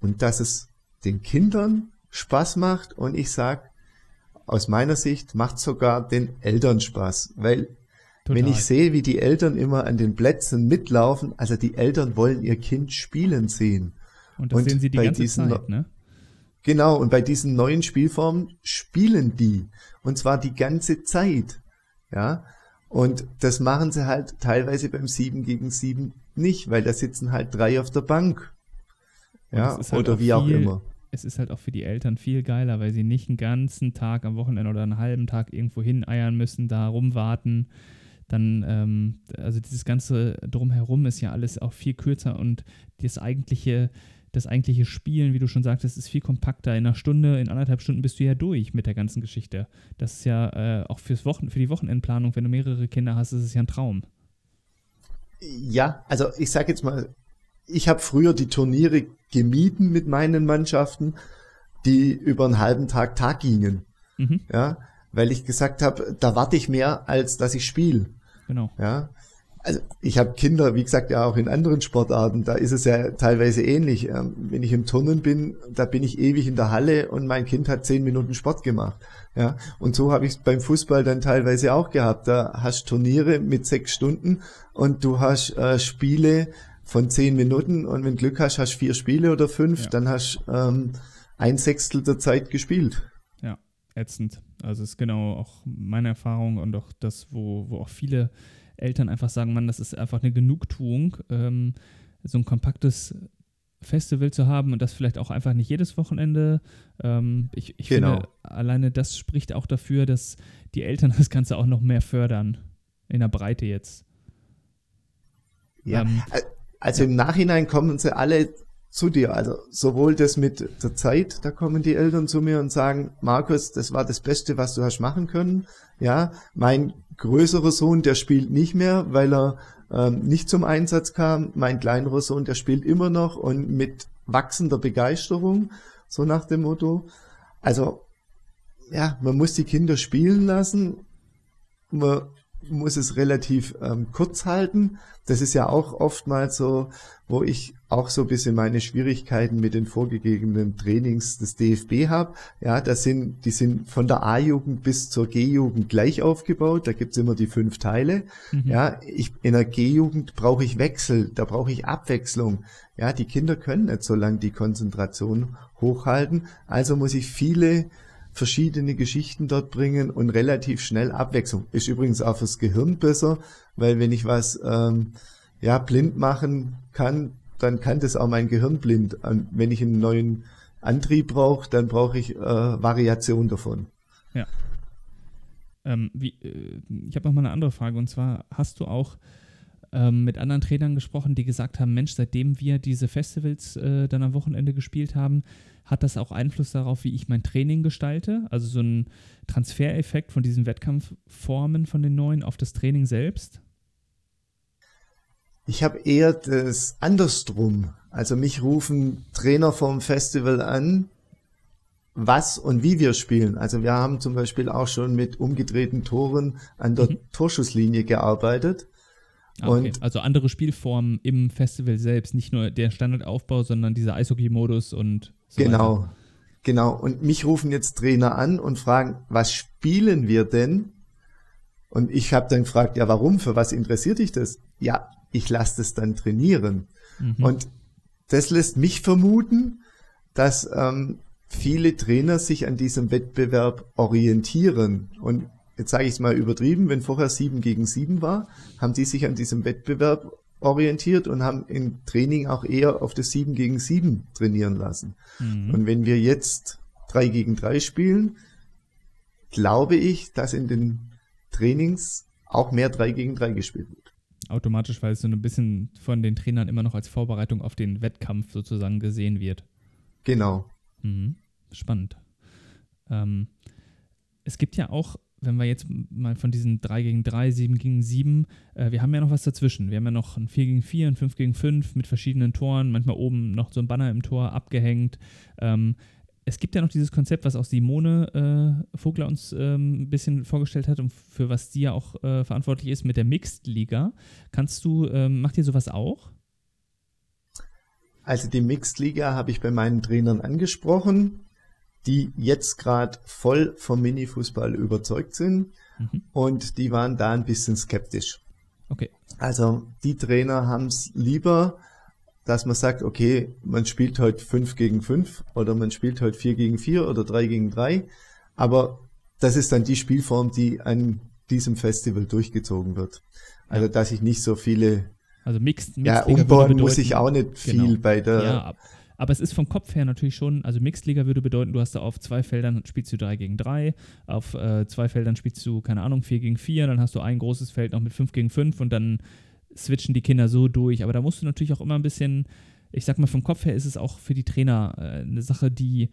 und dass es den Kindern Spaß macht und ich sag, aus meiner Sicht macht sogar den Eltern Spaß, weil Total. wenn ich sehe, wie die Eltern immer an den Plätzen mitlaufen, also die Eltern wollen ihr Kind spielen sehen. Und das und sehen sie die ganze diesen, Zeit, ne? Genau, und bei diesen neuen Spielformen spielen die. Und zwar die ganze Zeit. Ja. Und das machen sie halt teilweise beim 7 gegen 7 nicht, weil da sitzen halt drei auf der Bank. Ja, halt oder wie viel, auch immer. Es ist halt auch für die Eltern viel geiler, weil sie nicht einen ganzen Tag am Wochenende oder einen halben Tag irgendwo hineiern müssen, da rumwarten. Dann, ähm, also dieses ganze Drumherum ist ja alles auch viel kürzer und das eigentliche das eigentliche Spielen, wie du schon sagtest, ist viel kompakter. In einer Stunde, in anderthalb Stunden bist du ja durch mit der ganzen Geschichte. Das ist ja äh, auch fürs Wochen, für die Wochenendplanung, wenn du mehrere Kinder hast, ist es ja ein Traum. Ja, also ich sag jetzt mal, ich habe früher die Turniere gemieden mit meinen Mannschaften, die über einen halben Tag Tag gingen. Mhm. Ja, weil ich gesagt habe, da warte ich mehr, als dass ich spiele. Genau. Ja, also ich habe Kinder, wie gesagt, ja auch in anderen Sportarten, da ist es ja teilweise ähnlich. Ähm, wenn ich im Turnen bin, da bin ich ewig in der Halle und mein Kind hat zehn Minuten Sport gemacht. Ja, und so habe ich es beim Fußball dann teilweise auch gehabt. Da hast Turniere mit sechs Stunden und du hast äh, Spiele von zehn Minuten und wenn Glück hast, hast vier Spiele oder fünf, ja. dann hast ähm, ein Sechstel der Zeit gespielt. Ja, ätzend. Also ist genau auch meine Erfahrung und auch das, wo, wo auch viele Eltern einfach sagen, Mann, das ist einfach eine Genugtuung, ähm, so ein kompaktes Festival zu haben und das vielleicht auch einfach nicht jedes Wochenende. Ähm, ich, ich genau. finde, alleine das spricht auch dafür, dass die Eltern das Ganze auch noch mehr fördern. In der Breite jetzt. Ja, ähm, also im Nachhinein kommen sie alle zu dir. Also sowohl das mit der Zeit, da kommen die Eltern zu mir und sagen, Markus, das war das Beste, was du hast machen können. Ja, mein größerer Sohn, der spielt nicht mehr, weil er ähm, nicht zum Einsatz kam. Mein kleinerer Sohn, der spielt immer noch und mit wachsender Begeisterung, so nach dem Motto. Also, ja, man muss die Kinder spielen lassen. Man muss es relativ ähm, kurz halten. Das ist ja auch oftmals so, wo ich auch so ein bisschen meine Schwierigkeiten mit den vorgegebenen Trainings des DFB habe. Ja, das sind, die sind von der A-Jugend bis zur G-Jugend gleich aufgebaut. Da gibt's immer die fünf Teile. Mhm. Ja, ich, in der G-Jugend brauche ich Wechsel, da brauche ich Abwechslung. Ja, die Kinder können nicht so lange die Konzentration hochhalten. Also muss ich viele verschiedene Geschichten dort bringen und relativ schnell Abwechslung. Ist übrigens auch fürs Gehirn besser, weil wenn ich was ähm, ja blind machen kann, dann kann das auch mein Gehirn blind. Und wenn ich einen neuen Antrieb brauche, dann brauche ich äh, Variation davon. Ja. Ähm, wie, äh, ich habe noch mal eine andere Frage und zwar hast du auch ähm, mit anderen Trainern gesprochen, die gesagt haben, Mensch, seitdem wir diese Festivals äh, dann am Wochenende gespielt haben, hat das auch Einfluss darauf, wie ich mein Training gestalte? Also so ein Transfereffekt von diesen Wettkampfformen von den neuen auf das Training selbst? Ich habe eher das andersrum. Also mich rufen Trainer vom Festival an, was und wie wir spielen. Also wir haben zum Beispiel auch schon mit umgedrehten Toren an der mhm. Torschusslinie gearbeitet. Ah, okay. also andere Spielformen im Festival selbst, nicht nur der Standardaufbau, sondern dieser Eishockey-Modus und so Genau, weiter. genau. Und mich rufen jetzt Trainer an und fragen, was spielen wir denn? Und ich habe dann gefragt, ja, warum? Für was interessiert dich das? Ja, ich lasse das dann trainieren. Mhm. Und das lässt mich vermuten, dass ähm, viele Trainer sich an diesem Wettbewerb orientieren. Und jetzt sage ich es mal übertrieben, wenn vorher sieben gegen sieben war, haben die sich an diesem Wettbewerb orientiert und haben im Training auch eher auf das sieben gegen sieben trainieren lassen. Mhm. Und wenn wir jetzt drei gegen drei spielen, glaube ich, dass in den Trainings auch mehr drei gegen drei gespielt wird automatisch, weil es so ein bisschen von den Trainern immer noch als Vorbereitung auf den Wettkampf sozusagen gesehen wird. Genau. Mhm. Spannend. Ähm, es gibt ja auch, wenn wir jetzt mal von diesen 3 gegen 3, 7 gegen 7, äh, wir haben ja noch was dazwischen. Wir haben ja noch ein 4 gegen 4, ein 5 gegen 5 mit verschiedenen Toren, manchmal oben noch so ein Banner im Tor abgehängt. Ähm, es gibt ja noch dieses Konzept, was auch Simone äh, Vogler uns ähm, ein bisschen vorgestellt hat und für was sie ja auch äh, verantwortlich ist mit der Mixed Liga. Kannst du, ähm, macht ihr sowas auch? Also die Mixed Liga habe ich bei meinen Trainern angesprochen, die jetzt gerade voll vom Minifußball überzeugt sind mhm. und die waren da ein bisschen skeptisch. Okay. Also die Trainer haben es lieber, dass man sagt, okay, man spielt heute 5 gegen 5 oder man spielt heute 4 gegen 4 oder 3 gegen 3. Aber das ist dann die Spielform, die an diesem Festival durchgezogen wird. Also, dass ich nicht so viele. Also Mixed, Mixed Ja, umbauen bedeuten, muss ich auch nicht viel genau. bei der. Ja, aber es ist vom Kopf her natürlich schon, also Mixed Liga würde bedeuten, du hast da auf zwei Feldern spielst du 3 gegen 3, auf äh, zwei Feldern spielst du, keine Ahnung, 4 gegen 4, dann hast du ein großes Feld noch mit 5 gegen 5 und dann switchen die Kinder so durch. Aber da musst du natürlich auch immer ein bisschen, ich sag mal, vom Kopf her ist es auch für die Trainer äh, eine Sache, die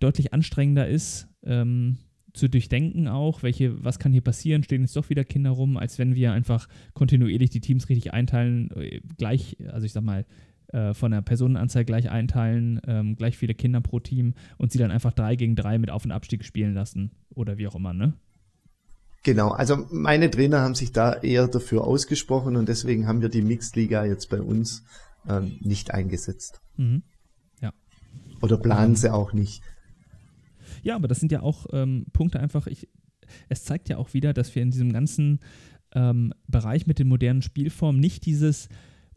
deutlich anstrengender ist. Ähm, zu durchdenken auch, welche, was kann hier passieren, stehen jetzt doch wieder Kinder rum, als wenn wir einfach kontinuierlich die Teams richtig einteilen, äh, gleich, also ich sag mal, äh, von der Personenanzahl gleich einteilen, ähm, gleich viele Kinder pro Team und sie dann einfach drei gegen drei mit Auf- und Abstieg spielen lassen oder wie auch immer, ne? Genau, also meine Trainer haben sich da eher dafür ausgesprochen und deswegen haben wir die Mixed Liga jetzt bei uns ähm, nicht eingesetzt. Mhm. Ja. Oder planen sie auch nicht. Ja, aber das sind ja auch ähm, Punkte einfach, ich, es zeigt ja auch wieder, dass wir in diesem ganzen ähm, Bereich mit den modernen Spielformen nicht dieses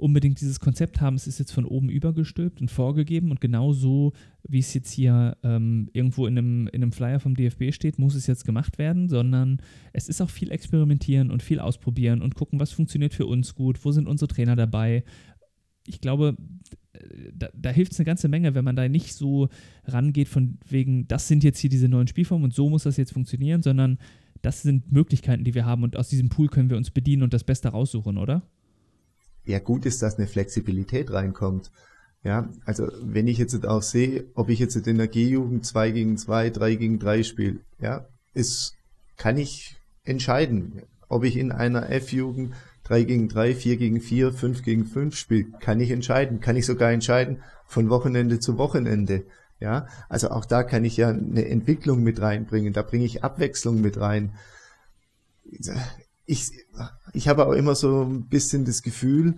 unbedingt dieses Konzept haben, es ist jetzt von oben übergestülpt und vorgegeben und genau so, wie es jetzt hier ähm, irgendwo in einem, in einem Flyer vom DFB steht, muss es jetzt gemacht werden, sondern es ist auch viel experimentieren und viel ausprobieren und gucken, was funktioniert für uns gut, wo sind unsere Trainer dabei. Ich glaube, da, da hilft es eine ganze Menge, wenn man da nicht so rangeht von wegen, das sind jetzt hier diese neuen Spielformen und so muss das jetzt funktionieren, sondern das sind Möglichkeiten, die wir haben und aus diesem Pool können wir uns bedienen und das Beste raussuchen, oder? Ja gut ist, dass eine Flexibilität reinkommt. Ja, also wenn ich jetzt auch sehe, ob ich jetzt in der G-Jugend 2 gegen 2, 3 gegen 3 spiele, ja, ist, kann ich entscheiden. Ob ich in einer F-Jugend 3 gegen 3, 4 gegen 4, 5 gegen 5 spiele, kann ich entscheiden. Kann ich sogar entscheiden von Wochenende zu Wochenende. Ja, also auch da kann ich ja eine Entwicklung mit reinbringen. Da bringe ich Abwechslung mit rein ich, ich habe auch immer so ein bisschen das Gefühl,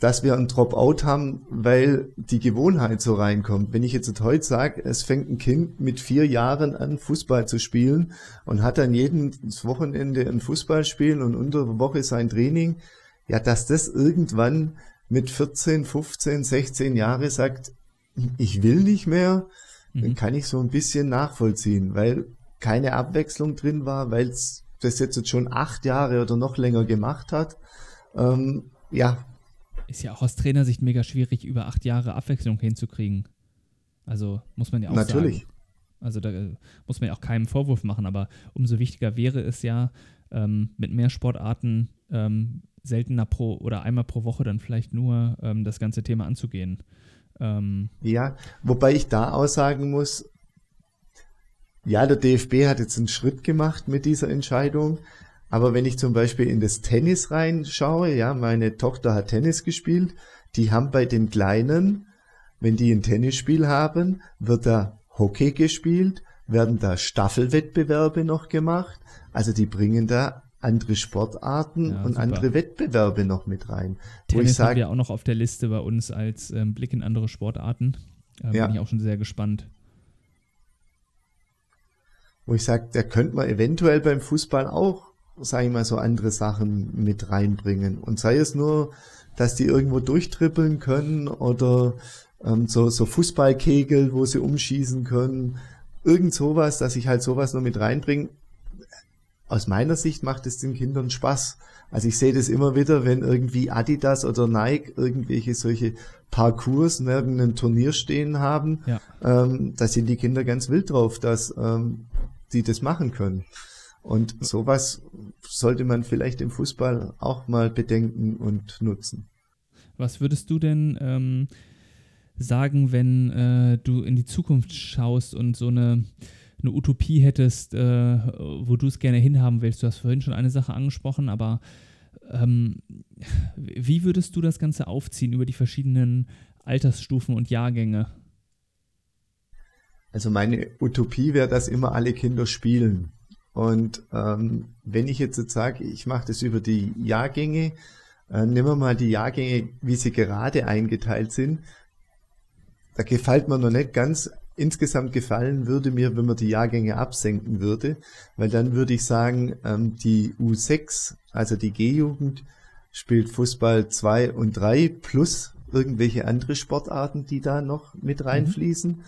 dass wir ein Dropout haben, weil die Gewohnheit so reinkommt. Wenn ich jetzt heute sage, es fängt ein Kind mit vier Jahren an, Fußball zu spielen und hat dann jedes Wochenende ein Fußballspiel und unter der Woche sein Training, ja, dass das irgendwann mit 14, 15, 16 Jahre sagt, ich will nicht mehr, mhm. dann kann ich so ein bisschen nachvollziehen, weil keine Abwechslung drin war, weil es das jetzt schon acht Jahre oder noch länger gemacht hat. Ähm, ja, ist ja auch aus Trainersicht mega schwierig, über acht Jahre Abwechslung hinzukriegen. Also muss man ja auch Natürlich. sagen. Also da äh, muss man ja auch keinen Vorwurf machen, aber umso wichtiger wäre es ja, ähm, mit mehr Sportarten ähm, seltener pro oder einmal pro Woche dann vielleicht nur ähm, das ganze Thema anzugehen. Ähm, ja, wobei ich da aussagen muss, ja, der DFB hat jetzt einen Schritt gemacht mit dieser Entscheidung, aber wenn ich zum Beispiel in das Tennis reinschaue, ja, meine Tochter hat Tennis gespielt, die haben bei den Kleinen, wenn die ein Tennisspiel haben, wird da Hockey gespielt, werden da Staffelwettbewerbe noch gemacht. Also die bringen da andere Sportarten ja, und super. andere Wettbewerbe noch mit rein. Tennis sag, haben wir auch noch auf der Liste bei uns als ähm, Blick in andere Sportarten. Äh, ja. Bin ich auch schon sehr gespannt. Wo ich sage, da könnte man eventuell beim Fußball auch sage ich mal, so andere Sachen mit reinbringen. Und sei es nur, dass die irgendwo durchtrippeln können oder ähm, so, so Fußballkegel, wo sie umschießen können. Irgend sowas, dass ich halt sowas noch mit reinbringe. Aus meiner Sicht macht es den Kindern Spaß. Also ich sehe das immer wieder, wenn irgendwie Adidas oder Nike irgendwelche solche Parcours neben einem Turnier stehen haben, ja. ähm, da sind die Kinder ganz wild drauf, dass ähm, die das machen können. Und sowas sollte man vielleicht im Fußball auch mal bedenken und nutzen. Was würdest du denn ähm, sagen, wenn äh, du in die Zukunft schaust und so eine, eine Utopie hättest, äh, wo du es gerne hinhaben willst? Du hast vorhin schon eine Sache angesprochen, aber ähm, wie würdest du das Ganze aufziehen über die verschiedenen Altersstufen und Jahrgänge? Also meine Utopie wäre, dass immer alle Kinder spielen. Und ähm, wenn ich jetzt, sage, ich mache das über die Jahrgänge, äh, nehmen wir mal die Jahrgänge, wie sie gerade eingeteilt sind, da gefällt mir noch nicht ganz. Insgesamt gefallen würde mir, wenn man die Jahrgänge absenken würde, weil dann würde ich sagen, ähm, die U6, also die G-Jugend, spielt Fußball 2 und 3 plus irgendwelche andere Sportarten, die da noch mit mhm. reinfließen. Mhm.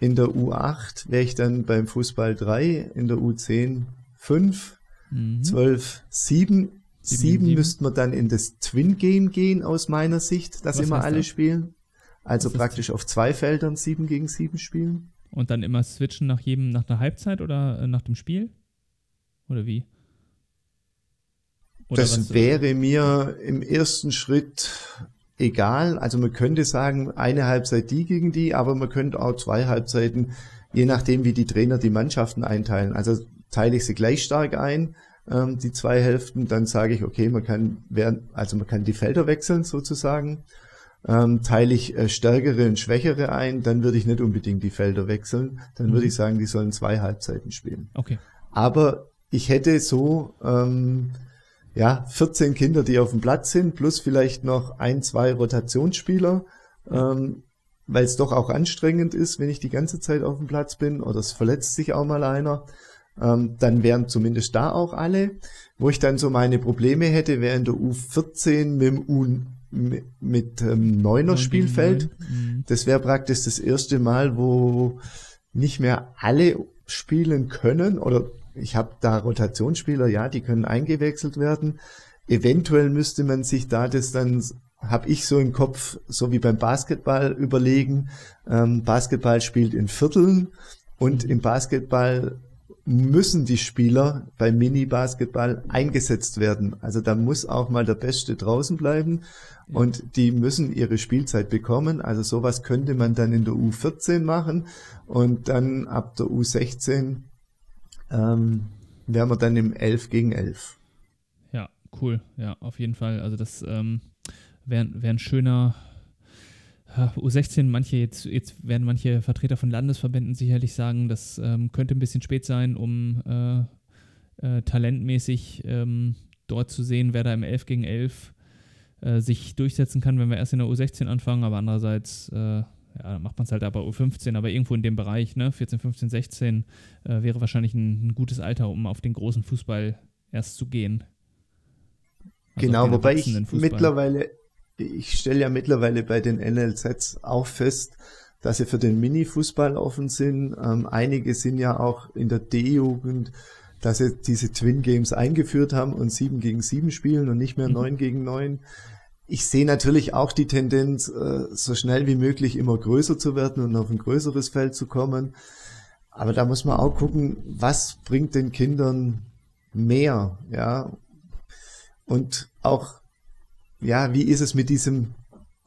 In der U8 wäre ich dann beim Fußball 3, in der U10 5, mhm. 12 7. 7, 7 müsste man dann in das Twin Game gehen aus meiner Sicht, dass Was immer alle das? spielen. Also Was praktisch auf zwei Feldern 7 gegen 7 spielen. Und dann immer switchen nach jedem, nach der Halbzeit oder äh, nach dem Spiel? Oder wie? Oder das wäre mir im ersten Schritt egal. Also man könnte sagen, eine Halbzeit die gegen die, aber man könnte auch zwei Halbzeiten, je nachdem wie die Trainer die Mannschaften einteilen. Also teile ich sie gleich stark ein, ähm, die zwei Hälften, dann sage ich, okay, man kann während, also man kann die Felder wechseln sozusagen. Ähm, teile ich äh, stärkere und schwächere ein, dann würde ich nicht unbedingt die Felder wechseln. Dann mhm. würde ich sagen, die sollen zwei Halbzeiten spielen. Okay. Aber ich hätte so ähm, ja, 14 Kinder, die auf dem Platz sind, plus vielleicht noch ein, zwei Rotationsspieler, ähm, weil es doch auch anstrengend ist, wenn ich die ganze Zeit auf dem Platz bin oder es verletzt sich auch mal einer. Ähm, dann wären zumindest da auch alle. Wo ich dann so meine Probleme hätte, wäre in der U14 mit dem U mit, ähm, Neuner Spielfeld. Mhm. Das wäre praktisch das erste Mal, wo nicht mehr alle spielen können oder ich habe da Rotationsspieler, ja, die können eingewechselt werden. Eventuell müsste man sich da das dann, habe ich so im Kopf, so wie beim Basketball überlegen. Ähm, Basketball spielt in Vierteln und im Basketball müssen die Spieler beim Mini-Basketball eingesetzt werden. Also da muss auch mal der Beste draußen bleiben und die müssen ihre Spielzeit bekommen. Also sowas könnte man dann in der U14 machen und dann ab der U16 ähm, wären wir dann im 11 gegen 11. Ja, cool. Ja, auf jeden Fall. Also das ähm, wäre wär ein schöner U16, manche jetzt, jetzt werden manche Vertreter von Landesverbänden sicherlich sagen, das ähm, könnte ein bisschen spät sein, um äh, äh, talentmäßig ähm, dort zu sehen, wer da im 11 gegen 11 äh, sich durchsetzen kann, wenn wir erst in der U16 anfangen, aber andererseits ja, macht man es halt aber U15, aber irgendwo in dem Bereich, ne, 14, 15, 16, äh, wäre wahrscheinlich ein, ein, gutes Alter, um auf den großen Fußball erst zu gehen. Also genau, wobei ich mittlerweile, ich stelle ja mittlerweile bei den NLZs auch fest, dass sie für den Mini-Fußball offen sind. Ähm, einige sind ja auch in der D-Jugend, dass sie diese Twin Games eingeführt haben und sieben gegen sieben spielen und nicht mehr mhm. neun gegen neun. Ich sehe natürlich auch die Tendenz, äh, so schnell wie möglich immer größer zu werden und auf ein größeres Feld zu kommen. Aber da muss man auch gucken, was bringt den Kindern mehr, ja. Und auch, ja, wie ist es mit diesem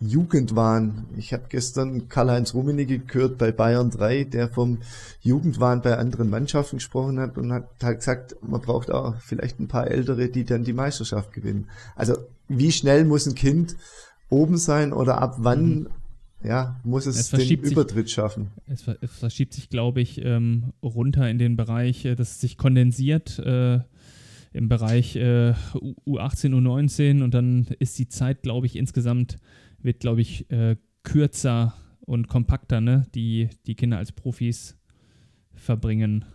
Jugendwahn. Ich habe gestern Karl-Heinz Rummenigge gehört bei Bayern 3, der vom Jugendwahn bei anderen Mannschaften gesprochen hat und hat halt gesagt, man braucht auch vielleicht ein paar Ältere, die dann die Meisterschaft gewinnen. Also wie schnell muss ein Kind oben sein oder ab wann mhm. ja, muss es, es den Übertritt sich, schaffen? Es, es, verschiebt sich, glaube ich, ähm, runter in den Bereich, äh, dass es sich kondensiert. Äh, im Bereich äh, U18, U19 und dann ist die Zeit, glaube ich, insgesamt wird, glaube ich, äh, kürzer und kompakter, ne? Die, die Kinder als Profis verbringen.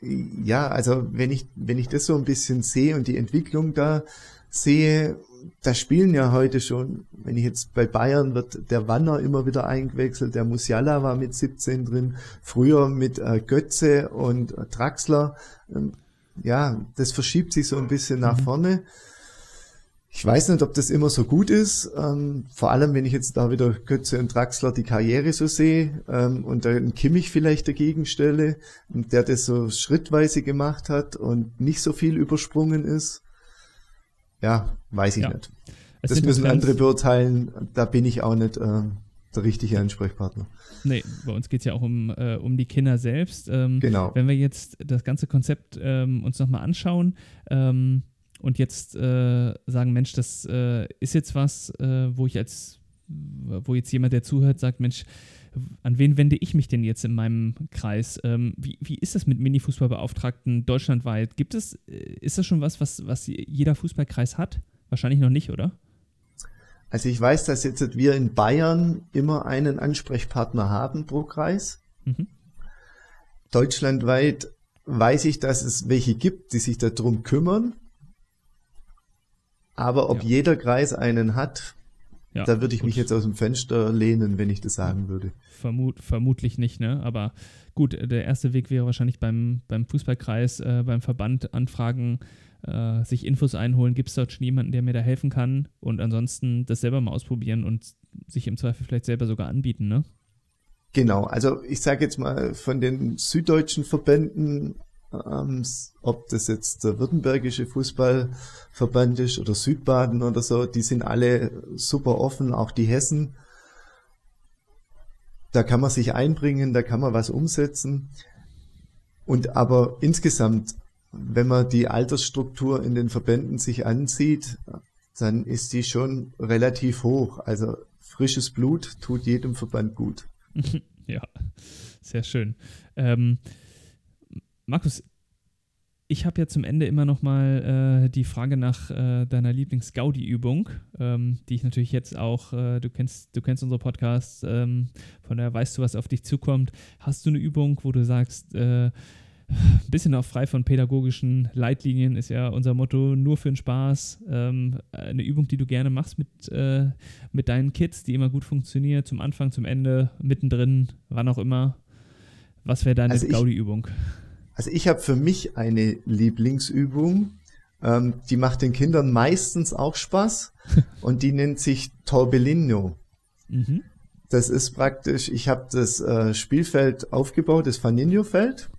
Ja, also wenn ich, wenn ich das so ein bisschen sehe und die Entwicklung da sehe, da spielen ja heute schon, wenn ich jetzt bei Bayern wird der Wanner immer wieder eingewechselt, der Musiala war mit 17 drin, früher mit äh, Götze und äh, Draxler. Ähm, ja, das verschiebt sich so ein bisschen nach mhm. vorne. Ich weiß nicht, ob das immer so gut ist. Ähm, vor allem, wenn ich jetzt da wieder Götze und Draxler die Karriere so sehe ähm, und einen Kimmich vielleicht dagegen stelle, der das so schrittweise gemacht hat und nicht so viel übersprungen ist. Ja, weiß ich ja. nicht. Es das müssen andere beurteilen. Da bin ich auch nicht äh, der richtige Ansprechpartner. Nee, bei uns geht es ja auch um, äh, um die Kinder selbst. Ähm, genau. Wenn wir jetzt das ganze Konzept ähm, uns nochmal anschauen, ähm, und jetzt äh, sagen, Mensch, das äh, ist jetzt was, äh, wo ich als, wo jetzt jemand, der zuhört, sagt, Mensch, an wen wende ich mich denn jetzt in meinem Kreis? Ähm, wie, wie ist das mit Mini-Fußballbeauftragten deutschlandweit? Gibt es, äh, ist das schon was, was, was jeder Fußballkreis hat? Wahrscheinlich noch nicht, oder? Also ich weiß, dass jetzt wir in Bayern immer einen Ansprechpartner haben pro Kreis. Mhm. Deutschlandweit weiß ich, dass es welche gibt, die sich darum kümmern. Aber ob ja. jeder Kreis einen hat, ja, da würde ich gut. mich jetzt aus dem Fenster lehnen, wenn ich das sagen würde. Vermut, vermutlich nicht, ne? Aber gut, der erste Weg wäre wahrscheinlich beim, beim Fußballkreis, äh, beim Verband anfragen, äh, sich Infos einholen. Gibt es dort schon jemanden, der mir da helfen kann? Und ansonsten das selber mal ausprobieren und sich im Zweifel vielleicht selber sogar anbieten, ne? Genau, also ich sage jetzt mal, von den süddeutschen Verbänden ähm, ob das jetzt der Württembergische Fußballverband ist oder Südbaden oder so, die sind alle super offen, auch die Hessen. Da kann man sich einbringen, da kann man was umsetzen. Und aber insgesamt, wenn man die Altersstruktur in den Verbänden sich ansieht, dann ist die schon relativ hoch. Also frisches Blut tut jedem Verband gut. ja, sehr schön. Ähm, Markus, ich habe ja zum Ende immer noch mal äh, die Frage nach äh, deiner Lieblings-Gaudi-Übung, ähm, die ich natürlich jetzt auch, äh, du kennst, du kennst unsere Podcasts, ähm, von daher weißt du, was auf dich zukommt. Hast du eine Übung, wo du sagst, ein äh, bisschen auch frei von pädagogischen Leitlinien ist ja unser Motto, nur für den Spaß. Ähm, eine Übung, die du gerne machst mit, äh, mit deinen Kids, die immer gut funktioniert, zum Anfang, zum Ende, mittendrin, wann auch immer. Was wäre deine also Gaudi-Übung? Also ich habe für mich eine Lieblingsübung, ähm, die macht den Kindern meistens auch Spaß und die nennt sich Torbellino. Mhm. Das ist praktisch, ich habe das äh, Spielfeld aufgebaut, das Faninho-Feld.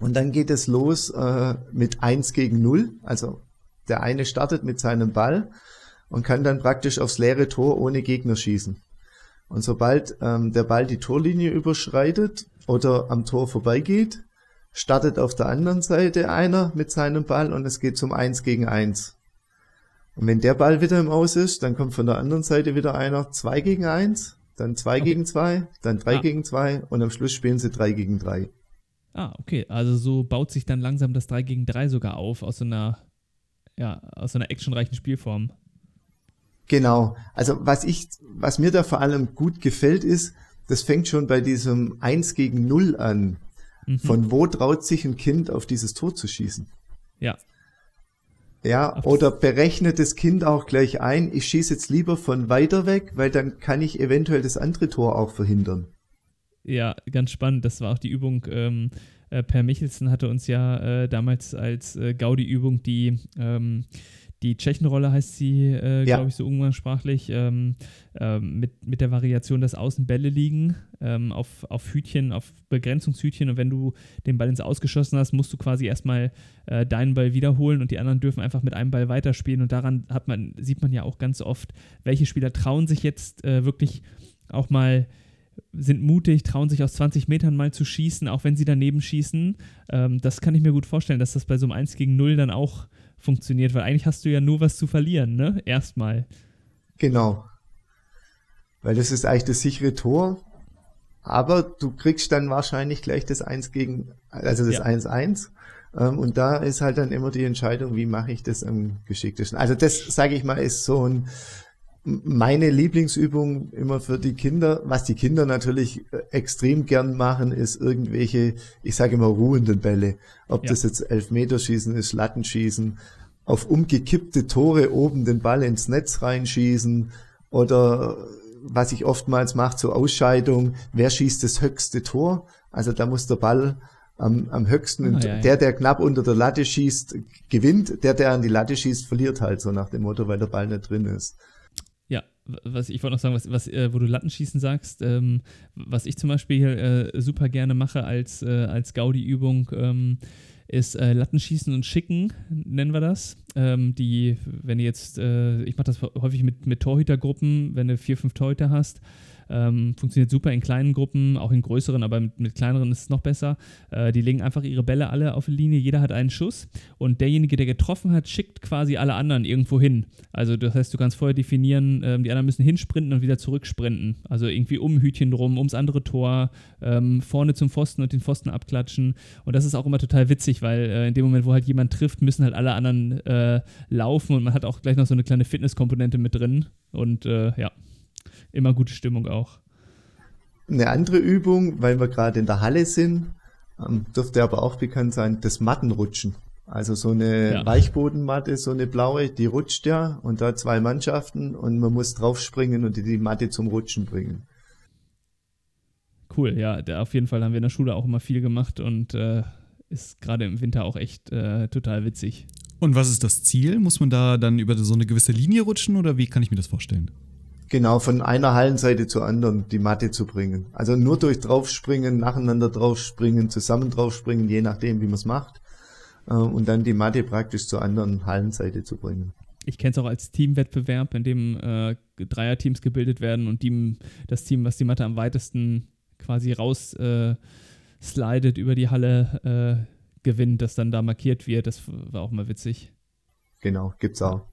Und dann geht es los äh, mit eins gegen null. Also der eine startet mit seinem Ball und kann dann praktisch aufs leere Tor ohne Gegner schießen. Und sobald ähm, der Ball die Torlinie überschreitet oder am Tor vorbeigeht, startet auf der anderen Seite einer mit seinem Ball und es geht zum Eins gegen Eins. Und wenn der Ball wieder im Aus ist, dann kommt von der anderen Seite wieder einer zwei gegen eins, dann zwei okay. gegen zwei, dann drei ah. gegen zwei und am Schluss spielen sie drei gegen drei. Ah, okay. Also so baut sich dann langsam das 3 gegen 3 sogar auf aus so einer, ja, aus so einer actionreichen Spielform. Genau. Also was ich, was mir da vor allem gut gefällt, ist, das fängt schon bei diesem 1 gegen 0 an. Mhm. Von wo traut sich ein Kind auf dieses Tor zu schießen? Ja. Ja, oder berechnet das Kind auch gleich ein, ich schieße jetzt lieber von weiter weg, weil dann kann ich eventuell das andere Tor auch verhindern. Ja, ganz spannend. Das war auch die Übung. Ähm, äh, per Michelsen hatte uns ja äh, damals als äh, Gaudi-Übung die ähm, die Tschechenrolle heißt sie, äh, ja. glaube ich, so umgangssprachlich, ähm, ähm, mit, mit der Variation, dass außen Bälle liegen ähm, auf, auf Hütchen, auf Begrenzungshütchen und wenn du den Ball ins Ausgeschossen hast, musst du quasi erstmal äh, deinen Ball wiederholen und die anderen dürfen einfach mit einem Ball weiterspielen und daran hat man, sieht man ja auch ganz oft, welche Spieler trauen sich jetzt äh, wirklich auch mal sind mutig, trauen sich aus 20 Metern mal zu schießen, auch wenn sie daneben schießen. Ähm, das kann ich mir gut vorstellen, dass das bei so einem 1 gegen 0 dann auch funktioniert, weil eigentlich hast du ja nur was zu verlieren, ne? Erstmal. Genau. Weil das ist eigentlich das sichere Tor. Aber du kriegst dann wahrscheinlich gleich das 1 gegen, also das 1-1. Ja. Ähm, und da ist halt dann immer die Entscheidung, wie mache ich das am geschicktesten. Also das, sage ich mal, ist so ein, meine Lieblingsübung immer für die Kinder, was die Kinder natürlich äh, extrem gern machen, ist irgendwelche, ich sage immer ruhenden Bälle. Ob ja. das jetzt Elfmeterschießen ist, Lattenschießen, auf umgekippte Tore oben den Ball ins Netz reinschießen oder was ich oftmals mache zur Ausscheidung, wer schießt das höchste Tor? Also da muss der Ball am, am höchsten, ah, ja, der, der knapp unter der Latte schießt, gewinnt, der, der an die Latte schießt, verliert halt so nach dem Motto, weil der Ball nicht drin ist was ich wollte noch sagen, was, was äh, wo du Lattenschießen sagst, ähm, was ich zum Beispiel äh, super gerne mache als, äh, als Gaudi-Übung, ähm, ist äh, Lattenschießen und Schicken, nennen wir das. Ähm, die, wenn ihr jetzt, äh, ich mache das häufig mit, mit Torhütergruppen, wenn du vier, fünf Torhüter hast, ähm, funktioniert super in kleinen Gruppen, auch in größeren, aber mit, mit kleineren ist es noch besser. Äh, die legen einfach ihre Bälle alle auf die Linie, jeder hat einen Schuss und derjenige, der getroffen hat, schickt quasi alle anderen irgendwo hin. Also das heißt, du kannst vorher definieren, ähm, die anderen müssen hinsprinten und wieder zurücksprinten. Also irgendwie um Hütchen drum, ums andere Tor, ähm, vorne zum Pfosten und den Pfosten abklatschen. Und das ist auch immer total witzig, weil äh, in dem Moment, wo halt jemand trifft, müssen halt alle anderen äh, laufen und man hat auch gleich noch so eine kleine Fitnesskomponente mit drin. Und äh, ja, immer gute Stimmung auch. Eine andere Übung, weil wir gerade in der Halle sind, ähm, dürfte aber auch bekannt sein, das Mattenrutschen. Also so eine ja. Weichbodenmatte, so eine blaue, die rutscht ja und da zwei Mannschaften und man muss draufspringen und die, die Matte zum Rutschen bringen. Cool, ja, der, auf jeden Fall haben wir in der Schule auch immer viel gemacht und äh, ist gerade im Winter auch echt äh, total witzig. Und was ist das Ziel? Muss man da dann über so eine gewisse Linie rutschen oder wie kann ich mir das vorstellen? Genau, von einer Hallenseite zur anderen die Matte zu bringen. Also nur durch draufspringen, nacheinander draufspringen, zusammen draufspringen, je nachdem, wie man es macht. Äh, und dann die Matte praktisch zur anderen Hallenseite zu bringen. Ich kenne es auch als Teamwettbewerb, in dem äh, Dreierteams gebildet werden und die, das Team, was die Matte am weitesten quasi raus äh, slidet über die Halle, äh, gewinnt, das dann da markiert wird. Das war auch mal witzig. Genau, gibt's auch.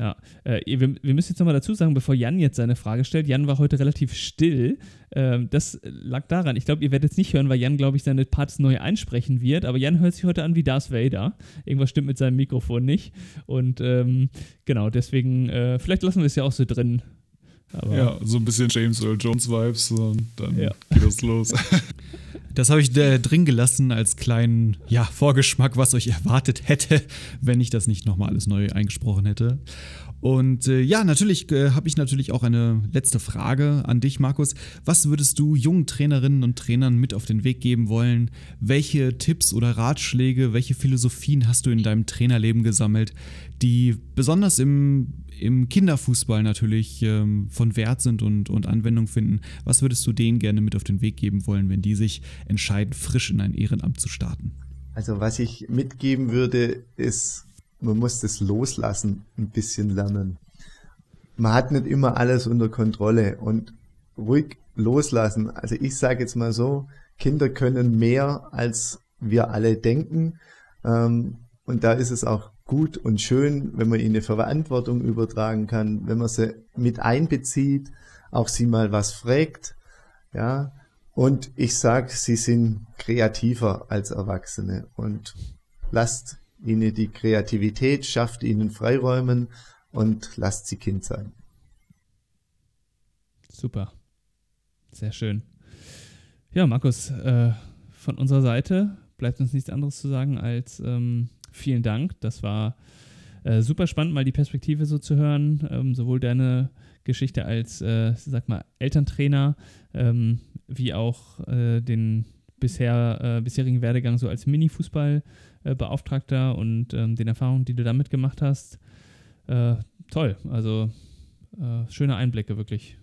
Ja, äh, wir, wir, müssen jetzt nochmal dazu sagen, bevor Jan jetzt seine Frage stellt, Jan war heute relativ still. Ähm, das lag daran, ich glaube, ihr werdet es nicht hören, weil Jan, glaube ich, seine Parts neu einsprechen wird, aber Jan hört sich heute an wie Darth Vader. Irgendwas stimmt mit seinem Mikrofon nicht. Und ähm, genau, deswegen, äh, vielleicht lassen wir es ja auch so drin. Aber ja, so ein bisschen James Earl Jones Vibes und dann ja. geht das los. Das habe ich äh, drin gelassen als kleinen ja, Vorgeschmack, was euch erwartet hätte, wenn ich das nicht nochmal alles neu eingesprochen hätte. Und äh, ja, natürlich äh, habe ich natürlich auch eine letzte Frage an dich, Markus. Was würdest du jungen Trainerinnen und Trainern mit auf den Weg geben wollen? Welche Tipps oder Ratschläge, welche Philosophien hast du in deinem Trainerleben gesammelt, die besonders im, im Kinderfußball natürlich ähm, von Wert sind und, und Anwendung finden? Was würdest du denen gerne mit auf den Weg geben wollen, wenn die sich entscheiden, frisch in ein Ehrenamt zu starten? Also was ich mitgeben würde, ist man muss das Loslassen ein bisschen lernen. Man hat nicht immer alles unter Kontrolle und ruhig loslassen. Also ich sage jetzt mal so, Kinder können mehr, als wir alle denken. Ähm, und da ist es auch gut und schön, wenn man ihnen Verantwortung übertragen kann, wenn man sie mit einbezieht, auch sie mal was fragt, ja, Und ich sage, sie sind kreativer als Erwachsene und lasst ihnen die Kreativität, schafft ihnen Freiräumen und lasst sie Kind sein. Super. Sehr schön. Ja, Markus, äh, von unserer Seite bleibt uns nichts anderes zu sagen als ähm, vielen Dank. Das war äh, super spannend, mal die Perspektive so zu hören. Ähm, sowohl deine Geschichte als, äh, sag mal, Elterntrainer, ähm, wie auch äh, den bisher, äh, bisherigen Werdegang so als Mini-Fußballbeauftragter und ähm, den Erfahrungen, die du damit gemacht hast. Äh, toll, also äh, schöne Einblicke, wirklich.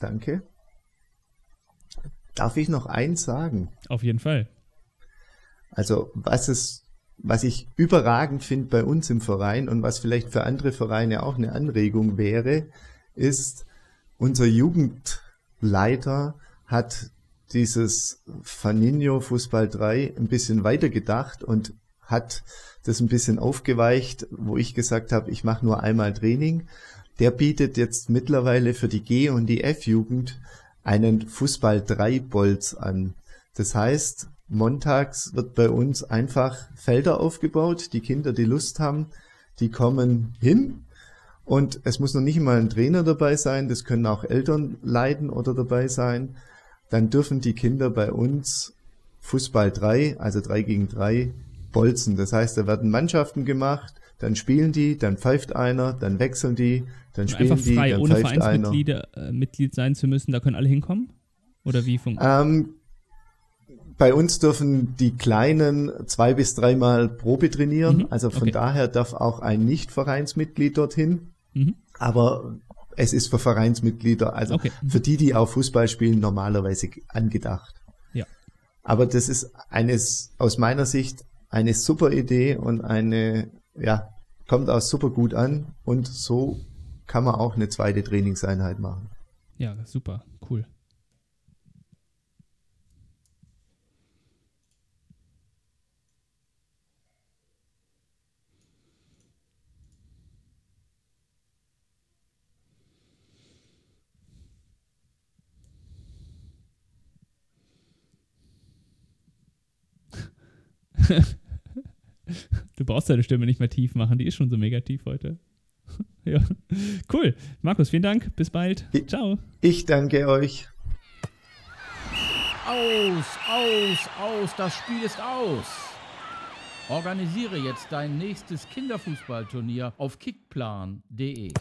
Danke. Darf ich noch eins sagen? Auf jeden Fall. Also, was es was ich überragend finde bei uns im Verein und was vielleicht für andere Vereine auch eine Anregung wäre, ist, unser Jugendleiter hat dieses Faninho Fußball 3 ein bisschen weitergedacht und hat das ein bisschen aufgeweicht, wo ich gesagt habe, ich mache nur einmal Training. Der bietet jetzt mittlerweile für die G- und die F-Jugend einen Fußball 3 Bolz an. Das heißt, montags wird bei uns einfach Felder aufgebaut. Die Kinder, die Lust haben, die kommen hin. Und es muss noch nicht mal ein Trainer dabei sein, das können auch Eltern leiden oder dabei sein. Dann dürfen die Kinder bei uns Fußball 3, also 3 gegen 3, bolzen. Das heißt, da werden Mannschaften gemacht, dann spielen die, dann pfeift einer, dann wechseln die, dann spielen einfach frei, die, dann ohne pfeift einer. Vereinsmitglied äh, Mitglied sein zu müssen, da können alle hinkommen? Oder wie funktioniert Ähm, bei uns dürfen die Kleinen zwei bis dreimal Probe trainieren. Mhm, Also von okay. daher darf auch ein Nicht-Vereinsmitglied dorthin. Mhm. Aber es ist für Vereinsmitglieder, also Okay. Mhm. für die, die auch Fußball spielen, normalerweise angedacht. Ja. Aber das ist eines, aus meiner Sicht, eine super Idee und eine, ja, kommt auch super gut an. Und so kann man auch eine zweite Trainingseinheit machen. Ja, super, cool. Du brauchst deine Stimme nicht mehr tief machen, die ist schon so mega tief heute. ja, cool. Markus, vielen Dank. Bis bald. Ich- Ciao. Ich danke euch. Aus, aus, aus, das Spiel ist aus. Organisiere jetzt dein nächstes Kinderfußballturnier auf kickplan.de.